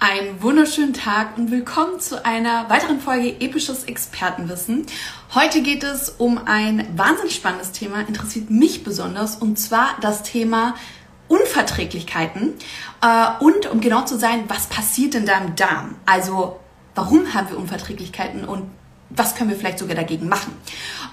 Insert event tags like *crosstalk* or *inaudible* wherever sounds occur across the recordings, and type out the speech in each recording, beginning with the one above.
Einen wunderschönen Tag und willkommen zu einer weiteren Folge Episches Expertenwissen. Heute geht es um ein wahnsinnig spannendes Thema, interessiert mich besonders, und zwar das Thema Unverträglichkeiten äh, und um genau zu sein, was passiert in deinem Darm? Also warum haben wir Unverträglichkeiten und was können wir vielleicht sogar dagegen machen?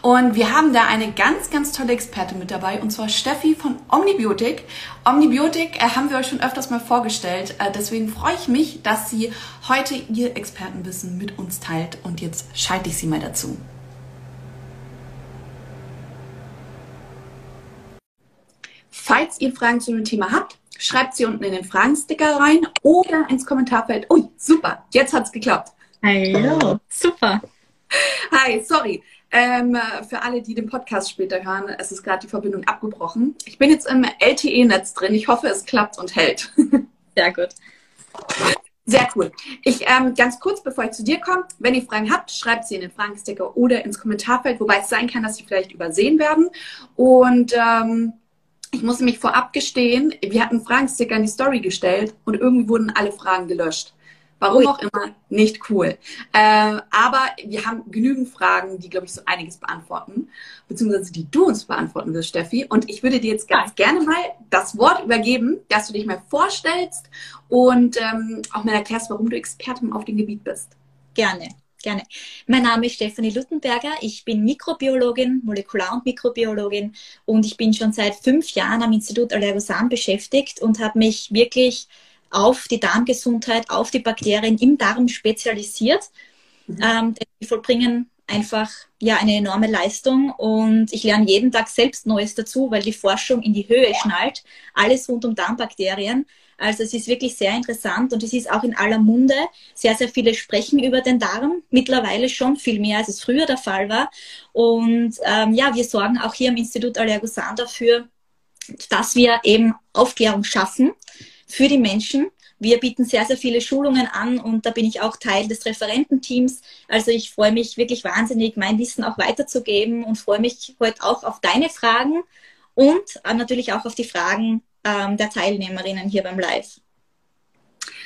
Und wir haben da eine ganz, ganz tolle Expertin mit dabei, und zwar Steffi von Omnibiotik. Omnibiotik äh, haben wir euch schon öfters mal vorgestellt. Äh, deswegen freue ich mich, dass sie heute ihr Expertenwissen mit uns teilt. Und jetzt schalte ich sie mal dazu. Falls ihr Fragen zu dem Thema habt, schreibt sie unten in den Fragensticker rein oder ins Kommentarfeld. Ui, super, jetzt hat es geklappt. Hallo, super. Hi, sorry. Ähm, für alle, die den Podcast später hören, es ist gerade die Verbindung abgebrochen. Ich bin jetzt im LTE-Netz drin. Ich hoffe, es klappt und hält. *laughs* Sehr gut. Sehr cool. Ich ähm, ganz kurz, bevor ich zu dir komme, wenn ihr Fragen habt, schreibt sie in den Fragensticker oder ins Kommentarfeld, wobei es sein kann, dass sie vielleicht übersehen werden. Und ähm, ich muss mich vorab gestehen, wir hatten Fragensticker in die Story gestellt und irgendwie wurden alle Fragen gelöscht. Warum auch immer, nicht cool. Äh, aber wir haben genügend Fragen, die, glaube ich, so einiges beantworten, beziehungsweise die du uns beantworten wirst, Steffi. Und ich würde dir jetzt ganz ja. gerne mal das Wort übergeben, dass du dich mal vorstellst und ähm, auch mal erklärst, warum du Expertin auf dem Gebiet bist. Gerne. Gerne. Mein Name ist Stefanie Luttenberger. Ich bin Mikrobiologin, Molekular- und Mikrobiologin und ich bin schon seit fünf Jahren am Institut Allergosan beschäftigt und habe mich wirklich auf die Darmgesundheit, auf die Bakterien im Darm spezialisiert. Mhm. Ähm, die vollbringen einfach ja eine enorme Leistung und ich lerne jeden Tag selbst Neues dazu, weil die Forschung in die Höhe schnallt. Alles rund um Darmbakterien. Also es ist wirklich sehr interessant und es ist auch in aller Munde. Sehr, sehr viele sprechen über den Darm. Mittlerweile schon viel mehr, als es früher der Fall war. Und ähm, ja, wir sorgen auch hier im Institut Allergosan dafür, dass wir eben Aufklärung schaffen für die Menschen. Wir bieten sehr, sehr viele Schulungen an und da bin ich auch Teil des Referententeams. Also ich freue mich wirklich wahnsinnig, mein Wissen auch weiterzugeben und freue mich heute auch auf deine Fragen und natürlich auch auf die Fragen ähm, der Teilnehmerinnen hier beim Live.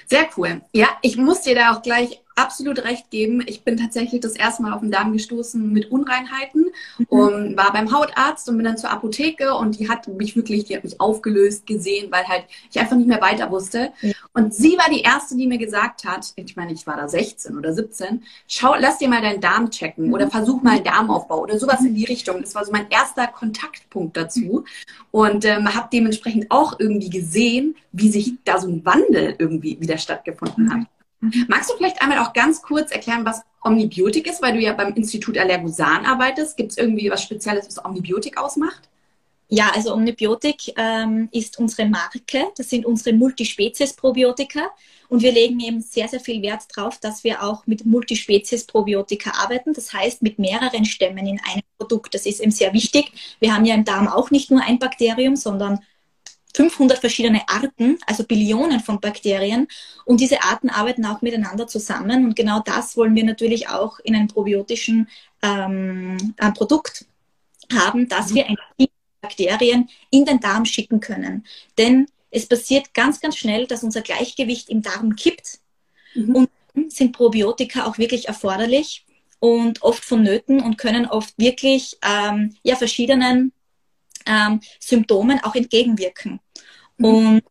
Sehr cool. Ja, ich muss dir da auch gleich absolut recht geben. Ich bin tatsächlich das erste Mal auf den Darm gestoßen mit Unreinheiten mhm. und war beim Hautarzt und bin dann zur Apotheke und die hat mich wirklich, die hat mich aufgelöst gesehen, weil halt ich einfach nicht mehr weiter wusste. Ja. Und sie war die erste, die mir gesagt hat, ich meine, ich war da 16 oder 17, schau, lass dir mal deinen Darm checken mhm. oder versuch mal einen Darmaufbau oder sowas in die Richtung. Das war so mein erster Kontaktpunkt dazu und ähm, habe dementsprechend auch irgendwie gesehen, wie sich da so ein Wandel irgendwie wieder stattgefunden hat. Mhm. Magst du vielleicht einmal auch ganz kurz erklären, was Omnibiotik ist, weil du ja beim Institut Allergosan arbeitest? Gibt es irgendwie was Spezielles, was Omnibiotik ausmacht? Ja, also Omnibiotik ähm, ist unsere Marke. Das sind unsere Multispezies-Probiotika. Und wir legen eben sehr, sehr viel Wert darauf, dass wir auch mit Multispezies-Probiotika arbeiten. Das heißt, mit mehreren Stämmen in einem Produkt. Das ist eben sehr wichtig. Wir haben ja im Darm auch nicht nur ein Bakterium, sondern 500 verschiedene Arten, also Billionen von Bakterien. Und diese Arten arbeiten auch miteinander zusammen. Und genau das wollen wir natürlich auch in einem probiotischen ähm, äh, Produkt haben, dass wir ein Bakterien in den Darm schicken können. Denn es passiert ganz, ganz schnell, dass unser Gleichgewicht im Darm kippt. Mhm. Und sind Probiotika auch wirklich erforderlich und oft vonnöten und können oft wirklich ähm, ja, verschiedenen ähm, Symptomen auch entgegenwirken. Mhm. Und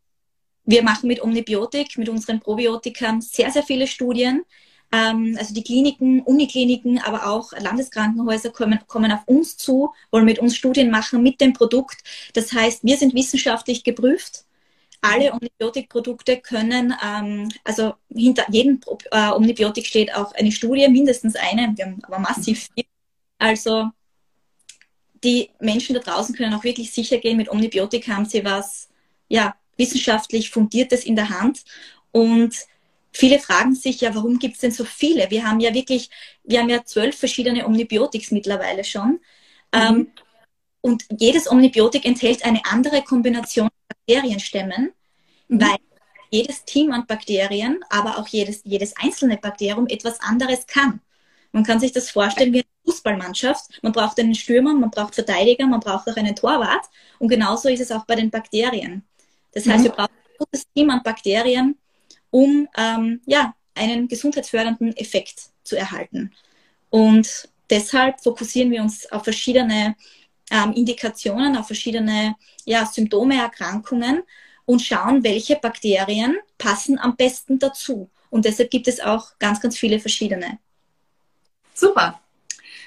wir machen mit Omnibiotik, mit unseren Probiotikern sehr, sehr viele Studien. Ähm, also die Kliniken, Unikliniken, aber auch Landeskrankenhäuser kommen, kommen auf uns zu, wollen mit uns Studien machen mit dem Produkt. Das heißt, wir sind wissenschaftlich geprüft. Alle Omnibiotikprodukte können, ähm, also hinter jedem äh, Omnibiotik steht auch eine Studie, mindestens eine, wir haben aber massiv viel. Also die Menschen da draußen können auch wirklich sicher gehen, mit Omnibiotika haben sie was ja, wissenschaftlich Fundiertes in der Hand. Und viele fragen sich ja, warum gibt es denn so viele? Wir haben ja wirklich, wir haben ja zwölf verschiedene Omnibiotics mittlerweile schon. Mhm. Ähm, und jedes Omnibiotik enthält eine andere Kombination von Bakterienstämmen, mhm. weil jedes Team an Bakterien, aber auch jedes, jedes einzelne Bakterium etwas anderes kann. Man kann sich das vorstellen wie eine Fußballmannschaft. Man braucht einen Stürmer, man braucht Verteidiger, man braucht auch einen Torwart. Und genauso ist es auch bei den Bakterien. Das heißt, mhm. wir brauchen ein gutes Team an Bakterien um ähm, ja, einen gesundheitsfördernden Effekt zu erhalten. Und deshalb fokussieren wir uns auf verschiedene ähm, Indikationen, auf verschiedene ja, Symptome, Erkrankungen und schauen, welche Bakterien passen am besten dazu. Und deshalb gibt es auch ganz, ganz viele verschiedene. Super.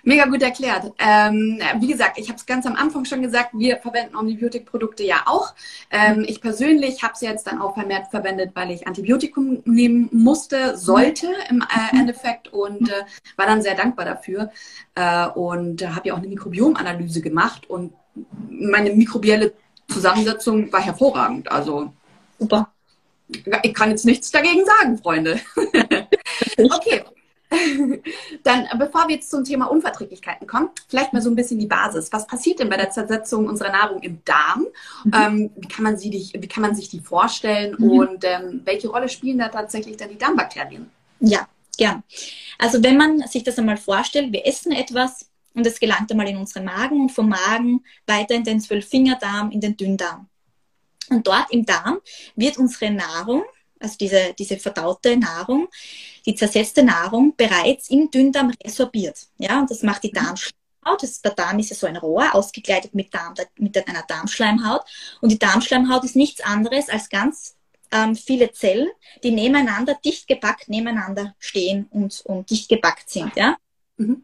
Mega gut erklärt. Ähm, wie gesagt, ich habe es ganz am Anfang schon gesagt, wir verwenden Omnibiotik-Produkte ja auch. Ähm, ich persönlich habe es jetzt dann auch vermehrt verwendet, weil ich Antibiotikum nehmen musste, sollte im äh, Endeffekt und äh, war dann sehr dankbar dafür. Äh, und habe ja auch eine Mikrobiomanalyse gemacht und meine mikrobielle Zusammensetzung war hervorragend. Also super. Ich kann jetzt nichts dagegen sagen, Freunde. *laughs* okay. *laughs* Dann, bevor wir jetzt zum Thema Unverträglichkeiten kommen, vielleicht mal so ein bisschen die Basis. Was passiert denn bei der Zersetzung unserer Nahrung im Darm? Mhm. Ähm, wie, kann man sie, wie kann man sich die vorstellen mhm. und ähm, welche Rolle spielen da tatsächlich dann die Darmbakterien? Ja, gern. Also wenn man sich das einmal vorstellt, wir essen etwas und es gelangt einmal in unseren Magen und vom Magen weiter in den Zwölffingerdarm, in den Dünndarm. Und dort im Darm wird unsere Nahrung also diese, diese verdaute Nahrung, die zersetzte Nahrung bereits im Dünndarm resorbiert. Ja, und das macht die mhm. Darmschleimhaut. Das, der Darm ist ja so ein Rohr, ausgekleidet mit, Darm, mit einer Darmschleimhaut. Und die Darmschleimhaut ist nichts anderes als ganz ähm, viele Zellen, die nebeneinander, dicht gepackt nebeneinander stehen und, und dicht gepackt sind. Ja? Mhm.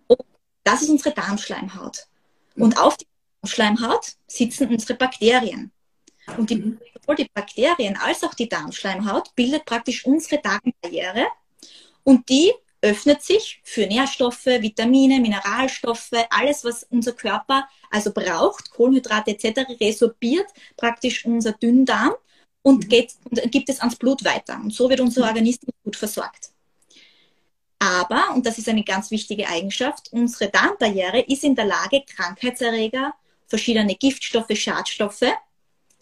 Das ist unsere Darmschleimhaut. Mhm. Und auf die Darmschleimhaut sitzen unsere Bakterien. Und die, sowohl die Bakterien als auch die Darmschleimhaut bildet praktisch unsere Darmbarriere und die öffnet sich für Nährstoffe, Vitamine, Mineralstoffe, alles, was unser Körper also braucht, Kohlenhydrate etc., resorbiert praktisch unser Dünndarm und, mhm. geht, und gibt es ans Blut weiter. Und so wird unser mhm. Organismus gut versorgt. Aber, und das ist eine ganz wichtige Eigenschaft, unsere Darmbarriere ist in der Lage, Krankheitserreger, verschiedene Giftstoffe, Schadstoffe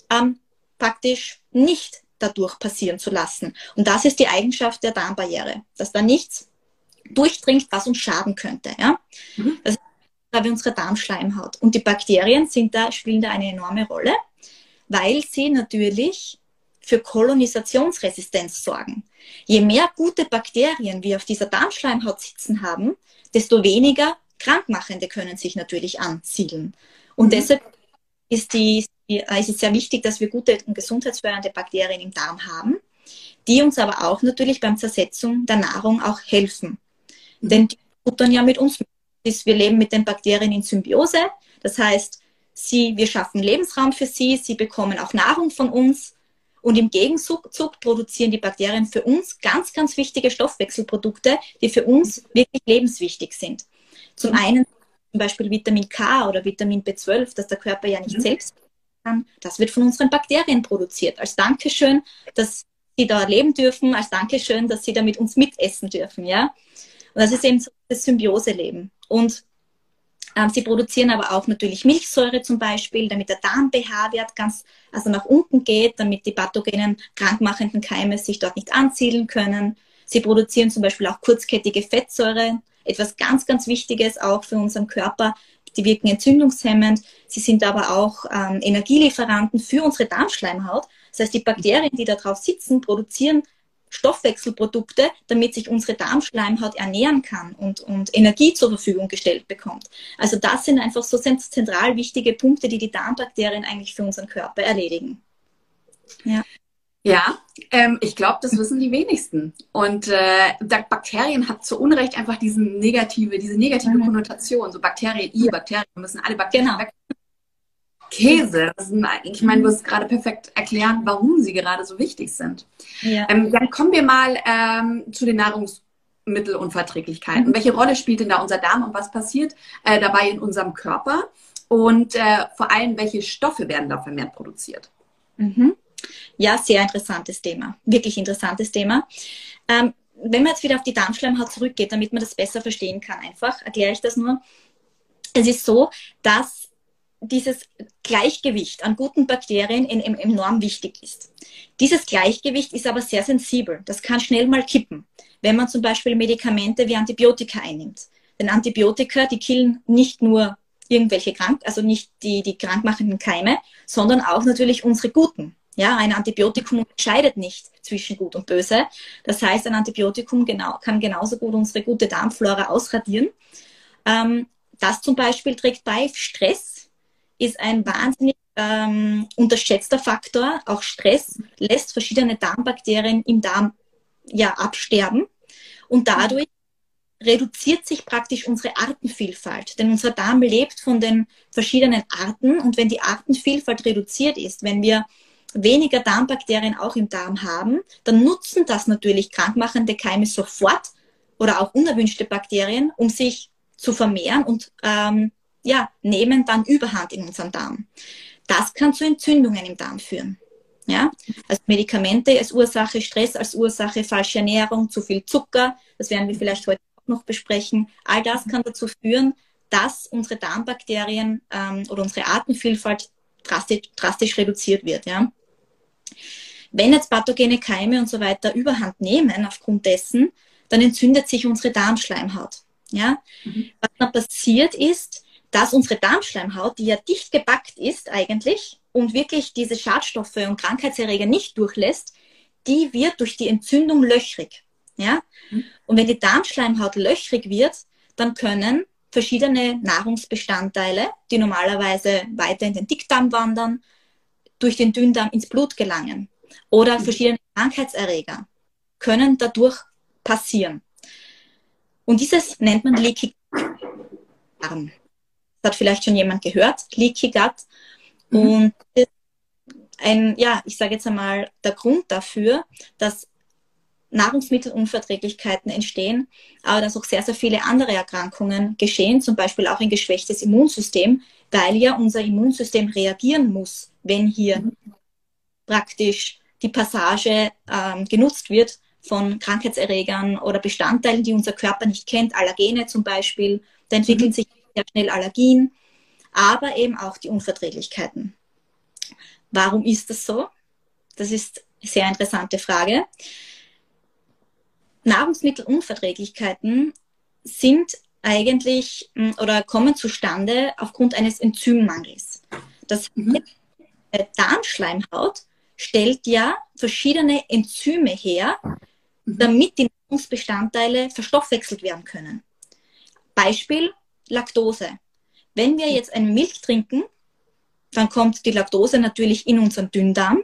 ähm, praktisch nicht dadurch passieren zu lassen. Und das ist die Eigenschaft der Darmbarriere, dass da nichts durchdringt, was uns schaden könnte. Ja? Mhm. Das ist wie unsere Darmschleimhaut. Und die Bakterien sind da, spielen da eine enorme Rolle, weil sie natürlich für Kolonisationsresistenz sorgen. Je mehr gute Bakterien wir auf dieser Darmschleimhaut sitzen haben, desto weniger Krankmachende können sich natürlich ansiedeln. Und mhm. deshalb ist die ist es sehr wichtig, dass wir gute und gesundheitsfördernde Bakterien im Darm haben, die uns aber auch natürlich beim Zersetzung der Nahrung auch helfen. Mhm. Denn die futtern ja mit uns. Wir leben mit den Bakterien in Symbiose. Das heißt, sie, wir schaffen Lebensraum für sie, sie bekommen auch Nahrung von uns. Und im Gegenzug produzieren die Bakterien für uns ganz, ganz wichtige Stoffwechselprodukte, die für uns wirklich lebenswichtig sind. Zum mhm. einen zum Beispiel Vitamin K oder Vitamin B12, das der Körper ja nicht mhm. selbst kann, das wird von unseren Bakterien produziert. Als Dankeschön, dass sie da leben dürfen, als Dankeschön, dass sie da mit uns mitessen dürfen. Ja? Und das ist eben so das Symbiose-Leben. Und ähm, sie produzieren aber auch natürlich Milchsäure zum Beispiel, damit der Darm-pH-Wert ganz also nach unten geht, damit die pathogenen, krankmachenden Keime sich dort nicht ansiedeln können. Sie produzieren zum Beispiel auch kurzkettige Fettsäuren, etwas ganz, ganz Wichtiges auch für unseren Körper, die wirken entzündungshemmend, sie sind aber auch ähm, Energielieferanten für unsere Darmschleimhaut. Das heißt, die Bakterien, die da drauf sitzen, produzieren Stoffwechselprodukte, damit sich unsere Darmschleimhaut ernähren kann und, und Energie zur Verfügung gestellt bekommt. Also das sind einfach so zentral wichtige Punkte, die die Darmbakterien eigentlich für unseren Körper erledigen. Ja. Ja, ähm, ich glaube, das wissen die wenigsten. Und äh, Bakterien hat zu Unrecht einfach diesen negative, diese negative mhm. Konnotation. So Bakterien, I, Bakterien, müssen alle Bakterien genau. weg. Käse. Sind, ich meine, du hast gerade perfekt erklärt, warum sie gerade so wichtig sind. Ja. Ähm, dann kommen wir mal ähm, zu den Nahrungsmittelunverträglichkeiten. Mhm. Welche Rolle spielt denn da unser Darm und was passiert äh, dabei in unserem Körper? Und äh, vor allem, welche Stoffe werden da vermehrt produziert? Mhm. Ja, sehr interessantes Thema. Wirklich interessantes Thema. Ähm, wenn man jetzt wieder auf die Darmschleimhaut zurückgeht, damit man das besser verstehen kann, einfach erkläre ich das nur. Es ist so, dass dieses Gleichgewicht an guten Bakterien enorm wichtig ist. Dieses Gleichgewicht ist aber sehr sensibel. Das kann schnell mal kippen, wenn man zum Beispiel Medikamente wie Antibiotika einnimmt. Denn Antibiotika, die killen nicht nur irgendwelche krank, also nicht die, die krankmachenden Keime, sondern auch natürlich unsere guten. Ja, ein Antibiotikum unterscheidet nicht zwischen gut und böse. Das heißt, ein Antibiotikum genau, kann genauso gut unsere gute Darmflora ausradieren. Ähm, das zum Beispiel trägt bei. Stress ist ein wahnsinnig ähm, unterschätzter Faktor. Auch Stress lässt verschiedene Darmbakterien im Darm ja, absterben. Und dadurch reduziert sich praktisch unsere Artenvielfalt. Denn unser Darm lebt von den verschiedenen Arten. Und wenn die Artenvielfalt reduziert ist, wenn wir weniger Darmbakterien auch im Darm haben, dann nutzen das natürlich krankmachende Keime sofort oder auch unerwünschte Bakterien, um sich zu vermehren und ähm, ja, nehmen dann Überhand in unserem Darm. Das kann zu Entzündungen im Darm führen. Ja? Also Medikamente als Ursache, Stress als Ursache, falsche Ernährung, zu viel Zucker, das werden wir vielleicht heute auch noch besprechen. All das kann dazu führen, dass unsere Darmbakterien ähm, oder unsere Artenvielfalt drastisch, drastisch reduziert wird. Ja? Wenn jetzt pathogene Keime und so weiter überhand nehmen aufgrund dessen, dann entzündet sich unsere Darmschleimhaut. Ja? Mhm. Was dann passiert ist, dass unsere Darmschleimhaut, die ja dicht gepackt ist eigentlich und wirklich diese Schadstoffe und Krankheitserreger nicht durchlässt, die wird durch die Entzündung löchrig. Ja? Mhm. Und wenn die Darmschleimhaut löchrig wird, dann können verschiedene Nahrungsbestandteile, die normalerweise weiter in den Dickdarm wandern, durch den Dünndarm ins Blut gelangen. Oder mhm. verschiedene Krankheitserreger können dadurch passieren. Und dieses nennt man Leaky Darm. Das hat vielleicht schon jemand gehört, Leaky Gut. Mhm. Und ein, ja, ich sage jetzt einmal, der Grund dafür, dass Nahrungsmittelunverträglichkeiten entstehen, aber dass auch sehr, sehr viele andere Erkrankungen geschehen, zum Beispiel auch ein geschwächtes Immunsystem, weil ja unser Immunsystem reagieren muss, wenn hier mhm. praktisch die Passage ähm, genutzt wird von Krankheitserregern oder Bestandteilen, die unser Körper nicht kennt, Allergene zum Beispiel. Da entwickeln mhm. sich sehr schnell Allergien, aber eben auch die Unverträglichkeiten. Warum ist das so? Das ist eine sehr interessante Frage. Nahrungsmittelunverträglichkeiten sind eigentlich hm, oder kommen zustande aufgrund eines Enzymmangels. Das mhm. Darmschleimhaut stellt ja verschiedene Enzyme her, mhm. damit die Nahrungsbestandteile verstoffwechselt werden können. Beispiel Laktose. Wenn wir jetzt eine Milch trinken, dann kommt die Laktose natürlich in unseren Dünndarm.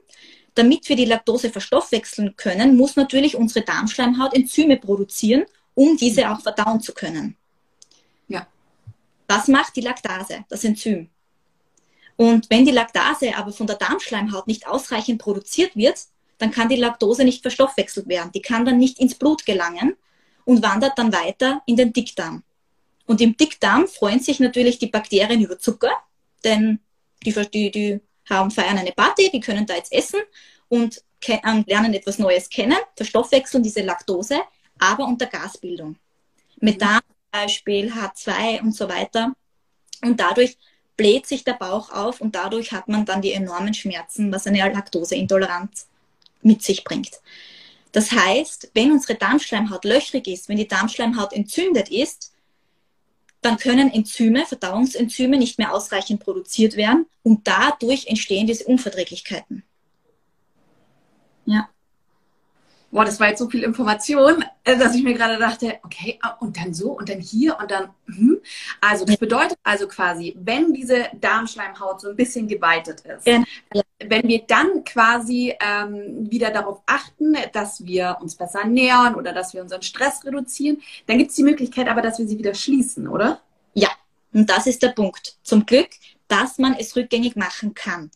Damit wir die Laktose verstoffwechseln können, muss natürlich unsere Darmschleimhaut Enzyme produzieren, um diese auch verdauen zu können. Ja. Was macht die Laktase, das Enzym? Und wenn die Laktase aber von der Darmschleimhaut nicht ausreichend produziert wird, dann kann die Laktose nicht verstoffwechselt werden. Die kann dann nicht ins Blut gelangen und wandert dann weiter in den Dickdarm. Und im Dickdarm freuen sich natürlich die Bakterien über Zucker, denn die, die, die haben, feiern eine Party, die können da jetzt essen und lernen etwas Neues kennen, verstoffwechseln diese Laktose, aber unter Gasbildung. Methan zum Beispiel, H2 und so weiter. Und dadurch bläht sich der Bauch auf und dadurch hat man dann die enormen Schmerzen, was eine Laktoseintoleranz mit sich bringt. Das heißt, wenn unsere Darmschleimhaut löchrig ist, wenn die Darmschleimhaut entzündet ist, dann können Enzyme, Verdauungsenzyme nicht mehr ausreichend produziert werden und dadurch entstehen diese Unverträglichkeiten. Ja boah, das war jetzt so viel Information, äh, dass ich mir gerade dachte, okay, ah, und dann so und dann hier und dann, hm. also das bedeutet also quasi, wenn diese Darmschleimhaut so ein bisschen geweitet ist, ja. wenn wir dann quasi ähm, wieder darauf achten, dass wir uns besser nähern oder dass wir unseren Stress reduzieren, dann gibt es die Möglichkeit aber, dass wir sie wieder schließen, oder? Ja, und das ist der Punkt. Zum Glück, dass man es rückgängig machen kann.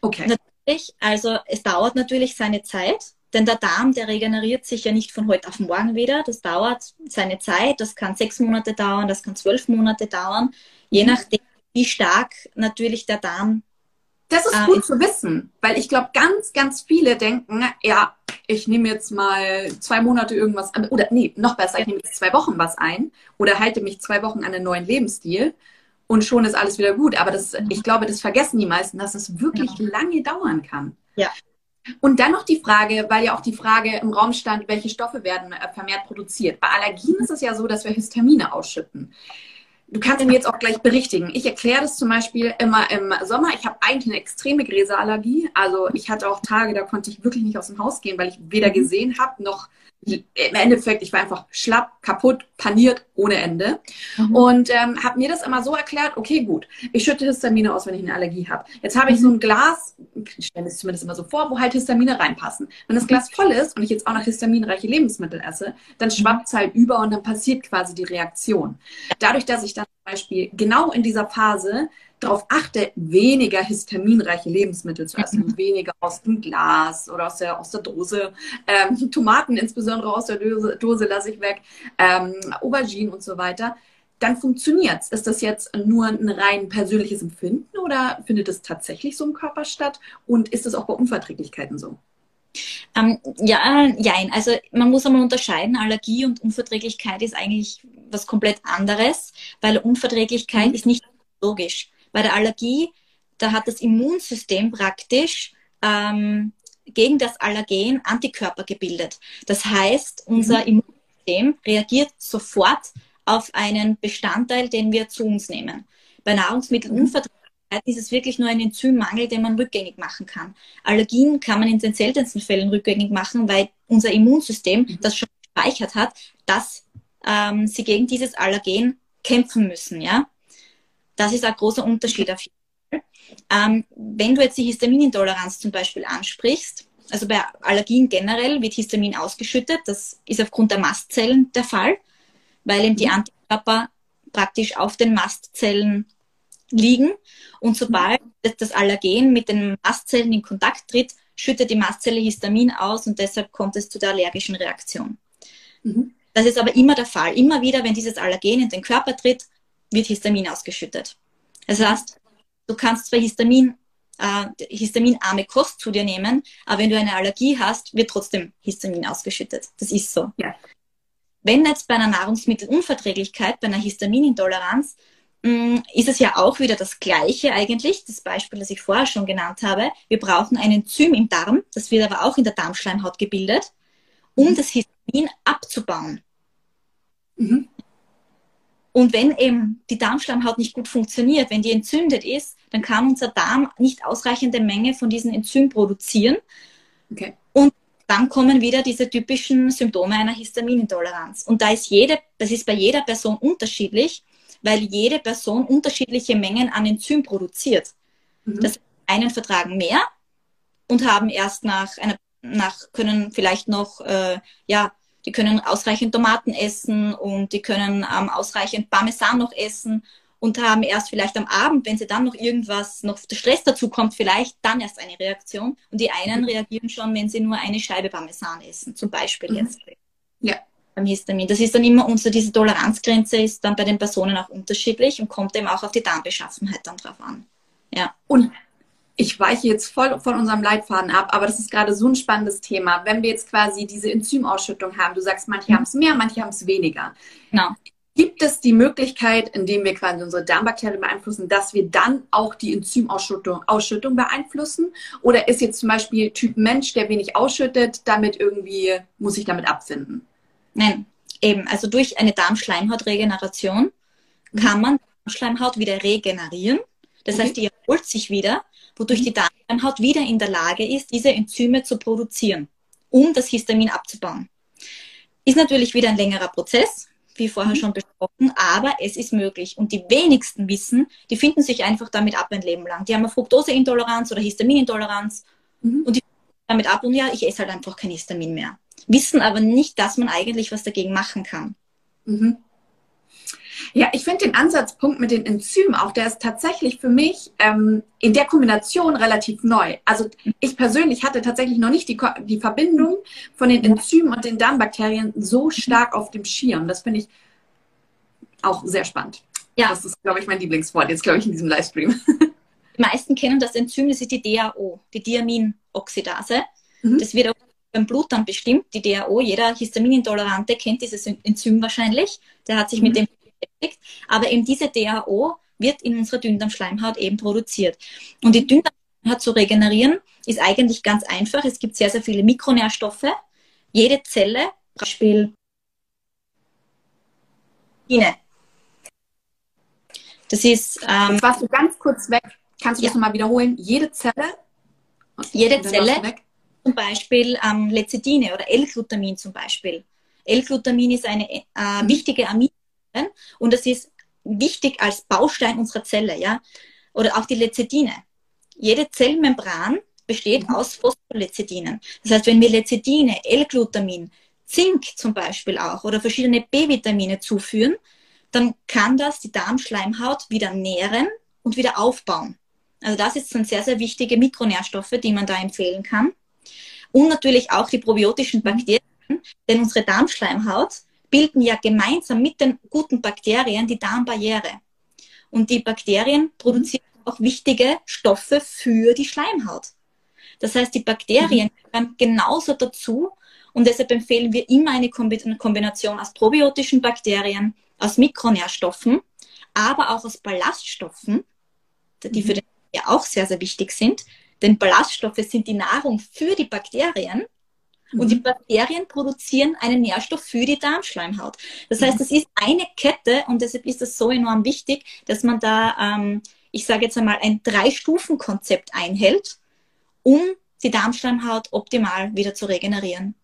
Okay. Natürlich, also es dauert natürlich seine Zeit denn der Darm, der regeneriert sich ja nicht von heute auf morgen wieder. Das dauert seine Zeit. Das kann sechs Monate dauern, das kann zwölf Monate dauern, je mhm. nachdem, wie stark natürlich der Darm. Das ist äh, gut zu wissen, weil ich glaube, ganz, ganz viele denken, ja, ich nehme jetzt mal zwei Monate irgendwas an, oder nee, noch besser, ich nehme jetzt zwei Wochen was ein oder halte mich zwei Wochen an einen neuen Lebensstil und schon ist alles wieder gut. Aber das, mhm. ich glaube, das vergessen die meisten, dass es wirklich ja. lange dauern kann. Ja. Und dann noch die Frage, weil ja auch die Frage im Raum stand, welche Stoffe werden äh, vermehrt produziert. Bei Allergien ist es ja so, dass wir Histamine ausschütten. du kannst mir jetzt auch gleich berichtigen. Ich erkläre das zum Beispiel immer im Sommer. Ich habe eigentlich eine extreme Gräserallergie. Also ich hatte auch Tage, da konnte ich wirklich nicht aus dem Haus gehen, weil ich weder gesehen habe noch im Endeffekt, ich war einfach schlapp, kaputt, paniert ohne Ende. Mhm. Und ähm, habe mir das immer so erklärt, okay, gut, ich schütte Histamine aus, wenn ich eine Allergie habe. Jetzt habe ich so ein Glas, ich stelle es zumindest immer so vor, wo halt Histamine reinpassen. Wenn das Glas voll ist und ich jetzt auch noch histaminreiche Lebensmittel esse, dann mhm. schwappt es halt über und dann passiert quasi die Reaktion. Dadurch, dass ich dann Beispiel genau in dieser Phase darauf achte, weniger histaminreiche Lebensmittel zu essen, mhm. *laughs* weniger aus dem Glas oder aus der, aus der Dose. Ähm, *laughs* Tomaten insbesondere aus der Dose, Dose lasse ich weg, ähm, Auberginen und so weiter. Dann funktioniert's. Ist das jetzt nur ein rein persönliches Empfinden oder findet es tatsächlich so im Körper statt? Und ist es auch bei Unverträglichkeiten so? Ähm, ja, jein. Also man muss einmal unterscheiden. Allergie und Unverträglichkeit ist eigentlich was komplett anderes, weil Unverträglichkeit mhm. ist nicht logisch. Bei der Allergie, da hat das Immunsystem praktisch ähm, gegen das Allergen Antikörper gebildet. Das heißt, unser mhm. Immunsystem reagiert sofort auf einen Bestandteil, den wir zu uns nehmen. Bei Nahrungsmittelunverträglichkeit mhm. Ist es wirklich nur ein Enzymmangel, den man rückgängig machen kann. Allergien kann man in den seltensten Fällen rückgängig machen, weil unser Immunsystem mhm. das schon gespeichert hat, dass ähm, sie gegen dieses Allergen kämpfen müssen. Ja? Das ist ein großer Unterschied auf jeden Fall. Ähm, wenn du jetzt die Histaminintoleranz zum Beispiel ansprichst, also bei Allergien generell wird Histamin ausgeschüttet. Das ist aufgrund der Mastzellen der Fall, weil eben die mhm. Antikörper praktisch auf den Mastzellen liegen. Und sobald das Allergen mit den Mastzellen in Kontakt tritt, schüttet die Mastzelle Histamin aus und deshalb kommt es zu der allergischen Reaktion. Mhm. Das ist aber immer der Fall. Immer wieder, wenn dieses Allergen in den Körper tritt, wird Histamin ausgeschüttet. Das heißt, du kannst zwar Histamin, äh, histaminarme Kost zu dir nehmen, aber wenn du eine Allergie hast, wird trotzdem Histamin ausgeschüttet. Das ist so. Ja. Wenn jetzt bei einer Nahrungsmittelunverträglichkeit, bei einer Histaminintoleranz, ist es ja auch wieder das Gleiche eigentlich, das Beispiel, das ich vorher schon genannt habe. Wir brauchen ein Enzym im Darm, das wird aber auch in der Darmschleimhaut gebildet, um mhm. das Histamin abzubauen. Mhm. Und wenn eben die Darmschleimhaut nicht gut funktioniert, wenn die entzündet ist, dann kann unser Darm nicht ausreichende Menge von diesem Enzym produzieren. Okay. Und dann kommen wieder diese typischen Symptome einer Histaminintoleranz. Und da ist jede, das ist bei jeder Person unterschiedlich, weil jede Person unterschiedliche Mengen an Enzym produziert. Mhm. Das einen vertragen mehr und haben erst nach einer, nach, können vielleicht noch, äh, ja, die können ausreichend Tomaten essen und die können ähm, ausreichend Parmesan noch essen und haben erst vielleicht am Abend, wenn sie dann noch irgendwas, noch Stress dazu kommt, vielleicht dann erst eine Reaktion. Und die einen mhm. reagieren schon, wenn sie nur eine Scheibe Parmesan essen, zum Beispiel mhm. jetzt. Ja. Beim Histamin. Das ist dann immer unser, diese Toleranzgrenze ist dann bei den Personen auch unterschiedlich und kommt eben auch auf die Darmbeschaffenheit dann drauf an. Ja. Und ich weiche jetzt voll von unserem Leitfaden ab, aber das ist gerade so ein spannendes Thema. Wenn wir jetzt quasi diese Enzymausschüttung haben, du sagst, manche haben es mehr, manche haben es weniger. Genau. Gibt es die Möglichkeit, indem wir quasi unsere Darmbakterien beeinflussen, dass wir dann auch die Enzymausschüttung Ausschüttung beeinflussen? Oder ist jetzt zum Beispiel Typ Mensch, der wenig ausschüttet, damit irgendwie muss ich damit abfinden? Nein, eben. Also durch eine Darmschleimhautregeneration mhm. kann man Darmschleimhaut wieder regenerieren. Das okay. heißt, die erholt sich wieder wodurch mhm. die Darmschleimhaut wieder in der Lage ist, diese Enzyme zu produzieren, um das Histamin abzubauen. Ist natürlich wieder ein längerer Prozess, wie vorher mhm. schon besprochen, aber es ist möglich. Und die wenigsten wissen, die finden sich einfach damit ab ein Leben lang. Die haben eine Fructoseintoleranz oder Histaminintoleranz mhm. und die damit ab und ja, ich esse halt einfach kein Histamin mehr. Wissen aber nicht, dass man eigentlich was dagegen machen kann. Mhm. Ja, ich finde den Ansatzpunkt mit den Enzymen auch, der ist tatsächlich für mich ähm, in der Kombination relativ neu. Also ich persönlich hatte tatsächlich noch nicht die, die Verbindung von den Enzymen und den Darmbakterien so stark auf dem Schirm. Das finde ich auch sehr spannend. Ja. Das ist, glaube ich, mein Lieblingswort jetzt, glaube ich, in diesem Livestream. Die meisten kennen das Enzym, das ist die DAO, die Diaminoxidase. Mhm. Das wird auch beim Blut dann bestimmt, die DAO. Jeder Histaminintolerante kennt dieses Enzym wahrscheinlich. Der hat sich mhm. mit dem beschäftigt. Aber eben diese DHO wird in unserer Dünndarmschleimhaut eben produziert. Und die Dünndarmschleimhaut zu regenerieren ist eigentlich ganz einfach. Es gibt sehr, sehr viele Mikronährstoffe. Jede Zelle, Beispiel Das ist. Ähm, Jetzt warst du ganz kurz weg. Kannst du ja. das nochmal wiederholen? Jede Zelle? Jede Zelle, zum Beispiel ähm, Lecithine oder L-Glutamin zum Beispiel. L-Glutamin ist eine äh, mhm. wichtige Amino und das ist wichtig als Baustein unserer Zelle, ja. Oder auch die Lecithine. Jede Zellmembran besteht mhm. aus Phospholecithinen. Das heißt, wenn wir Lecithine, L-Glutamin, Zink zum Beispiel auch oder verschiedene B-Vitamine zuführen, dann kann das die Darmschleimhaut wieder nähren und wieder aufbauen. Also das sind sehr, sehr wichtige Mikronährstoffe, die man da empfehlen kann. Und natürlich auch die probiotischen Bakterien, denn unsere Darmschleimhaut bilden ja gemeinsam mit den guten Bakterien die Darmbarriere. Und die Bakterien produzieren auch wichtige Stoffe für die Schleimhaut. Das heißt, die Bakterien mhm. gehören genauso dazu und deshalb empfehlen wir immer eine Kombination aus probiotischen Bakterien, aus Mikronährstoffen, aber auch aus Ballaststoffen, die für mhm. den ja auch sehr, sehr wichtig sind. Denn Ballaststoffe sind die Nahrung für die Bakterien und die mhm. Bakterien produzieren einen Nährstoff für die Darmschleimhaut. Das heißt, es ist eine Kette und deshalb ist es so enorm wichtig, dass man da, ähm, ich sage jetzt einmal, ein Drei-Stufen-Konzept einhält, um die Darmschleimhaut optimal wieder zu regenerieren.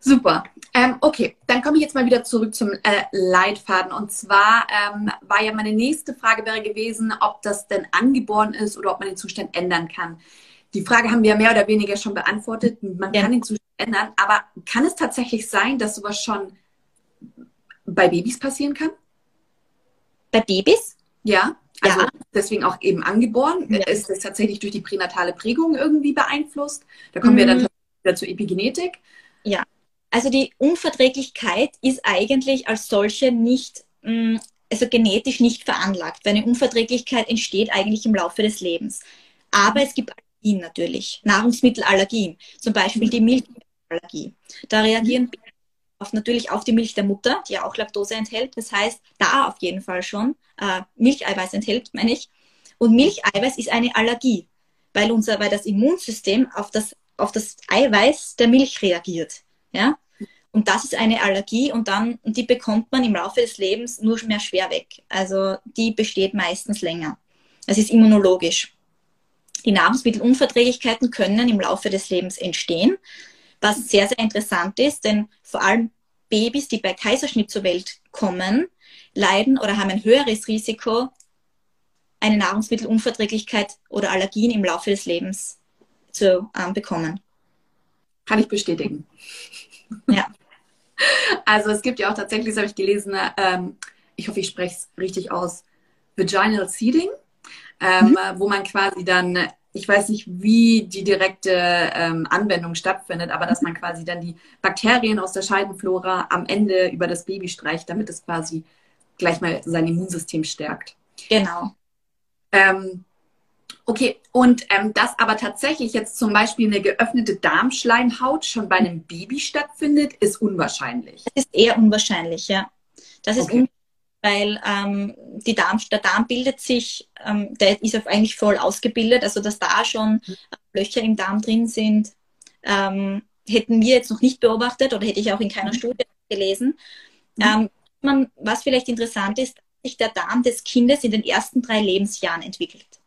Super. Ähm, okay, dann komme ich jetzt mal wieder zurück zum äh, Leitfaden. Und zwar ähm, war ja meine nächste Frage wäre gewesen, ob das denn angeboren ist oder ob man den Zustand ändern kann. Die Frage haben wir mehr oder weniger schon beantwortet. Man ja. kann den Zustand ändern, aber kann es tatsächlich sein, dass sowas schon bei Babys passieren kann? Bei Babys? Ja. Also ja. deswegen auch eben angeboren. Ja. Ist es tatsächlich durch die pränatale Prägung irgendwie beeinflusst? Da kommen mhm. wir dann mhm. wieder zur Epigenetik. Ja. Also die Unverträglichkeit ist eigentlich als solche nicht, mm, also genetisch nicht veranlagt. Eine Unverträglichkeit entsteht eigentlich im Laufe des Lebens. Aber es gibt Allergien natürlich, Nahrungsmittelallergien, zum Beispiel die Milchallergie. Da reagieren auf, natürlich auf die Milch der Mutter, die ja auch Laktose enthält. Das heißt, da auf jeden Fall schon äh, Milcheiweiß enthält, meine ich. Und Milcheiweiß ist eine Allergie, weil, unser, weil das Immunsystem auf das, auf das Eiweiß der Milch reagiert. Ja? Und das ist eine Allergie und dann, die bekommt man im Laufe des Lebens nur mehr schwer weg. Also die besteht meistens länger. Es ist immunologisch. Die Nahrungsmittelunverträglichkeiten können im Laufe des Lebens entstehen, was sehr, sehr interessant ist, denn vor allem Babys, die bei Kaiserschnitt zur Welt kommen, leiden oder haben ein höheres Risiko, eine Nahrungsmittelunverträglichkeit oder Allergien im Laufe des Lebens zu ähm, bekommen. Kann ich bestätigen. *laughs* Ja. Also es gibt ja auch tatsächlich, das habe ich gelesen, ähm, ich hoffe, ich spreche es richtig aus, Vaginal Seeding, ähm, mhm. wo man quasi dann, ich weiß nicht, wie die direkte ähm, Anwendung stattfindet, aber dass man quasi dann die Bakterien aus der Scheidenflora am Ende über das Baby streicht, damit es quasi gleich mal sein Immunsystem stärkt. Genau. Ähm, Okay, und ähm, dass aber tatsächlich jetzt zum Beispiel eine geöffnete Darmschleimhaut schon bei einem Baby stattfindet, ist unwahrscheinlich. Das ist eher unwahrscheinlich, ja. Das ist okay. unwahrscheinlich, weil ähm, die Darm, der Darm bildet sich, ähm, der ist eigentlich voll ausgebildet, also dass da schon Löcher im Darm drin sind, ähm, hätten wir jetzt noch nicht beobachtet oder hätte ich auch in keiner mhm. Studie gelesen. Mhm. Ähm, man, was vielleicht interessant ist, dass sich der Darm des Kindes in den ersten drei Lebensjahren entwickelt.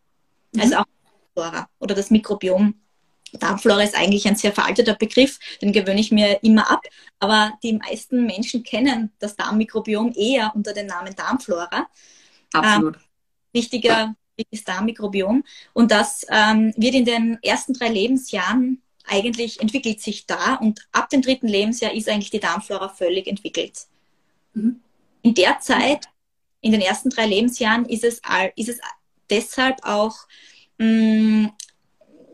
Also mhm. auch Flora oder das Mikrobiom. Darmflora ist eigentlich ein sehr veralteter Begriff, den gewöhne ich mir immer ab. Aber die meisten Menschen kennen das Darmmikrobiom eher unter dem Namen Darmflora. Absolut. Ähm, wichtiger ist Darmmikrobiom. Und das ähm, wird in den ersten drei Lebensjahren eigentlich entwickelt sich da und ab dem dritten Lebensjahr ist eigentlich die Darmflora völlig entwickelt. Mhm. In der Zeit, in den ersten drei Lebensjahren, ist es, ist es deshalb auch mh, mm,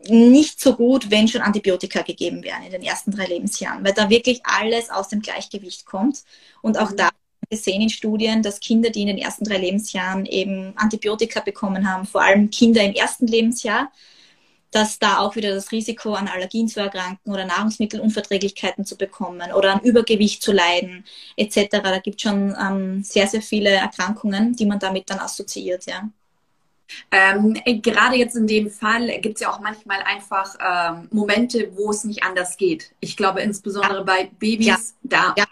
nicht so gut, wenn schon Antibiotika gegeben werden in den ersten drei Lebensjahren, weil da wirklich alles aus dem Gleichgewicht kommt. Und auch mhm. da wir sehen in Studien, dass Kinder, die in den ersten drei Lebensjahren eben Antibiotika bekommen haben, vor allem Kinder im ersten Lebensjahr, dass da auch wieder das Risiko an Allergien zu erkranken oder Nahrungsmittelunverträglichkeiten zu bekommen oder an Übergewicht zu leiden etc. Da gibt es schon ähm, sehr, sehr viele Erkrankungen, die man damit dann assoziiert, ja. Ähm, gerade jetzt in dem Fall gibt es ja auch manchmal einfach ähm, Momente, wo es nicht anders geht. Ich glaube insbesondere ja. bei Babys, ja. da ja.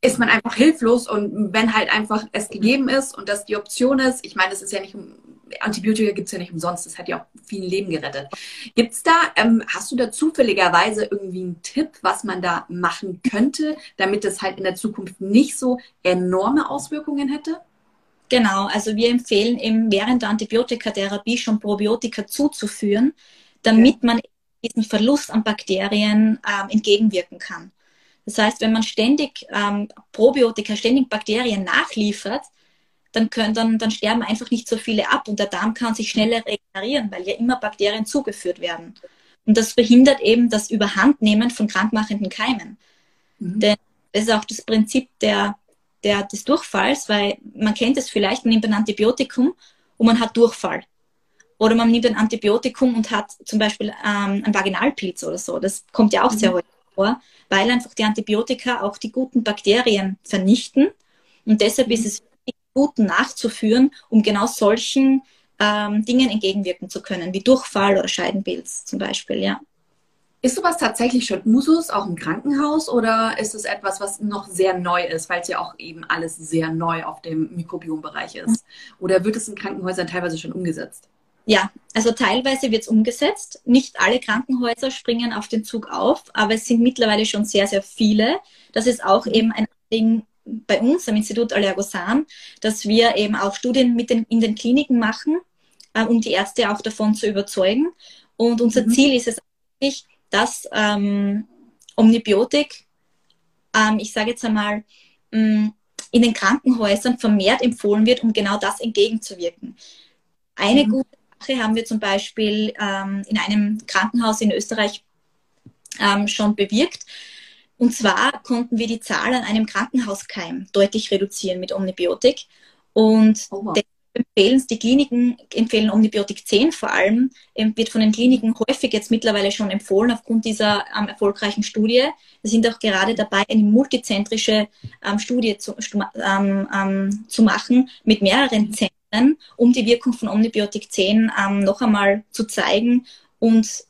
ist man einfach hilflos und wenn halt einfach es gegeben ist und das die Option ist, ich meine, es ist ja nicht, Antibiotika gibt es ja nicht umsonst, das hat ja auch vielen Leben gerettet. Gibt es da, ähm, hast du da zufälligerweise irgendwie einen Tipp, was man da machen könnte, damit es halt in der Zukunft nicht so enorme Auswirkungen hätte? Genau, also wir empfehlen eben während der Antibiotikatherapie schon Probiotika zuzuführen, damit ja. man diesen Verlust an Bakterien ähm, entgegenwirken kann. Das heißt, wenn man ständig ähm, Probiotika, ständig Bakterien nachliefert, dann, können, dann, dann sterben einfach nicht so viele ab und der Darm kann sich schneller regenerieren, weil ja immer Bakterien zugeführt werden. Und das verhindert eben das Überhandnehmen von krankmachenden Keimen. Mhm. Denn das ist auch das Prinzip der, der, des Durchfalls, weil man kennt es vielleicht, man nimmt ein Antibiotikum und man hat Durchfall. Oder man nimmt ein Antibiotikum und hat zum Beispiel ähm, einen Vaginalpilz oder so. Das kommt ja auch mhm. sehr häufig vor, weil einfach die Antibiotika auch die guten Bakterien vernichten. Und deshalb mhm. ist es wichtig, gut nachzuführen, um genau solchen ähm, Dingen entgegenwirken zu können, wie Durchfall oder Scheidenpilz zum Beispiel, ja. Ist sowas tatsächlich schon Usus, auch im Krankenhaus, oder ist es etwas, was noch sehr neu ist, weil es ja auch eben alles sehr neu auf dem Mikrobiombereich ist? Oder wird es in Krankenhäusern teilweise schon umgesetzt? Ja, also teilweise wird es umgesetzt. Nicht alle Krankenhäuser springen auf den Zug auf, aber es sind mittlerweile schon sehr, sehr viele. Das ist auch eben ein Ding bei uns am Institut Allergosan, dass wir eben auch Studien mit den, in den Kliniken machen, äh, um die Ärzte auch davon zu überzeugen. Und unser mhm. Ziel ist es eigentlich, dass ähm, Omnibiotik, ähm, ich sage jetzt einmal, mh, mm, in den Krankenhäusern vermehrt empfohlen wird, um genau das entgegenzuwirken. Eine mhm. gute Sache haben wir zum Beispiel ähm, in einem Krankenhaus in Österreich ähm, schon bewirkt. Und zwar konnten wir die Zahl an einem Krankenhauskeim deutlich reduzieren mit Omnibiotik. Und oh, wow empfehlen die Kliniken, empfehlen Omnibiotik 10 vor allem, ähm, wird von den Kliniken häufig jetzt mittlerweile schon empfohlen aufgrund dieser ähm, erfolgreichen Studie. Wir sind auch gerade dabei, eine multizentrische ähm, Studie zu, ähm, ähm, zu, machen mit mehreren Zentren, um die Wirkung von Omnibiotik 10 ähm, noch einmal zu zeigen und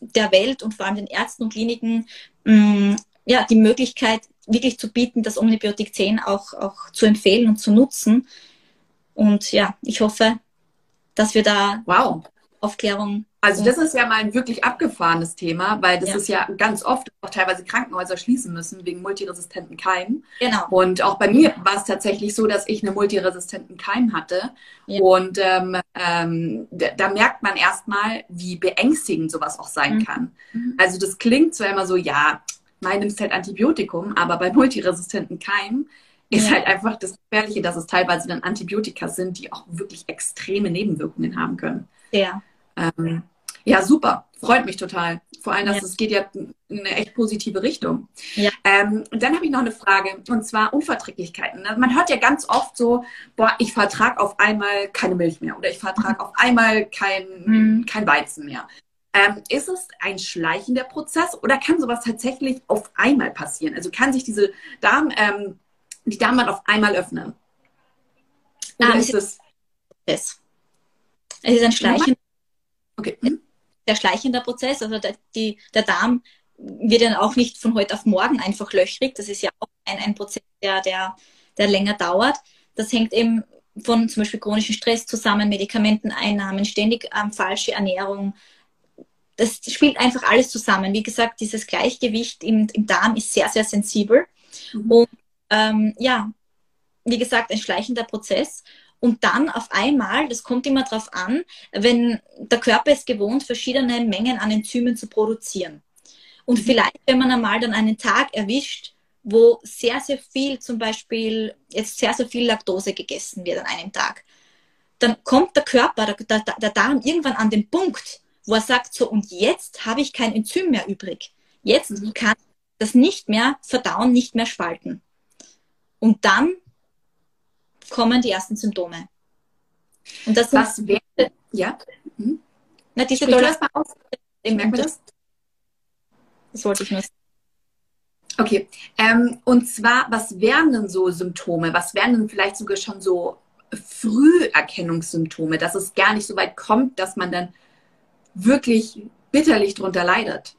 der Welt und vor allem den Ärzten und Kliniken mh, ja, die Möglichkeit wirklich zu bieten, das Omnibiotik 10 auch, auch zu empfehlen und zu nutzen. Und ja, ich hoffe, dass wir da wow. Aufklärung. Also das ist ja mal ein wirklich abgefahrenes Thema, weil das ja. ist ja ganz oft auch teilweise Krankenhäuser schließen müssen wegen multiresistenten Keimen. Genau. Und auch bei mir war es tatsächlich so, dass ich einen multiresistenten Keim hatte. Ja. Und ähm, ähm, da, merkt man erstmal, wie beängstigend sowas auch sein mhm. kann. Mhm. Also das klingt zwar immer so, ja, mein nimmst halt Antibiotikum, aber bei multiresistenten Keimen ist ja. halt einfach das Gefährliche, dass es teilweise dann Antibiotika sind, die auch wirklich extreme Nebenwirkungen haben können. Ja. Ähm, ja, super. Freut mich total. Vor allem, dass ja. es geht ja in eine echt positive Richtung. Ja. Ähm, und dann habe ich noch eine Frage, und zwar Unverträglichkeiten. Man hört ja ganz oft so, boah, ich vertrage auf einmal keine Milch mehr oder ich vertrage mhm. auf einmal kein, mhm. kein Weizen mehr. Ähm, ist es ein schleichender Prozess oder kann sowas tatsächlich auf einmal passieren? Also kann sich diese Darm, ähm, die Darmwand auf einmal öffnen? Oder ah, ist es. Es ist ein schleichender, okay. Hm? der schleichende Prozess. Also der, die, der Darm wird dann auch nicht von heute auf morgen einfach löchrig. Das ist ja auch ein, ein Prozess, der, der, der länger dauert. Das hängt eben von zum Beispiel chronischen Stress zusammen, Medikamenteneinnahmen, ständig ähm, falsche Ernährung. Das spielt einfach alles zusammen. Wie gesagt, dieses Gleichgewicht im, im Darm ist sehr, sehr sensibel. Mhm. Und ähm, ja, wie gesagt, ein schleichender Prozess. Und dann auf einmal, das kommt immer darauf an, wenn der Körper ist gewohnt, verschiedene Mengen an Enzymen zu produzieren. Und mhm. vielleicht, wenn man einmal dann einen Tag erwischt, wo sehr, sehr viel, zum Beispiel jetzt sehr, sehr viel Laktose gegessen wird an einem Tag, dann kommt der Körper, der, der, der Darm irgendwann an den Punkt, wo er sagt, so, und jetzt habe ich kein Enzym mehr übrig. Jetzt mhm. kann das nicht mehr verdauen, nicht mehr spalten. Und dann kommen die ersten Symptome. Und das Was wäre, ja? Mhm. Na, diese Sprich das mal aus. Ich merke das. Das wollte ich sagen. Okay. Ähm, und zwar, was wären denn so Symptome? Was wären denn vielleicht sogar schon so Früherkennungssymptome, dass es gar nicht so weit kommt, dass man dann wirklich bitterlich drunter leidet?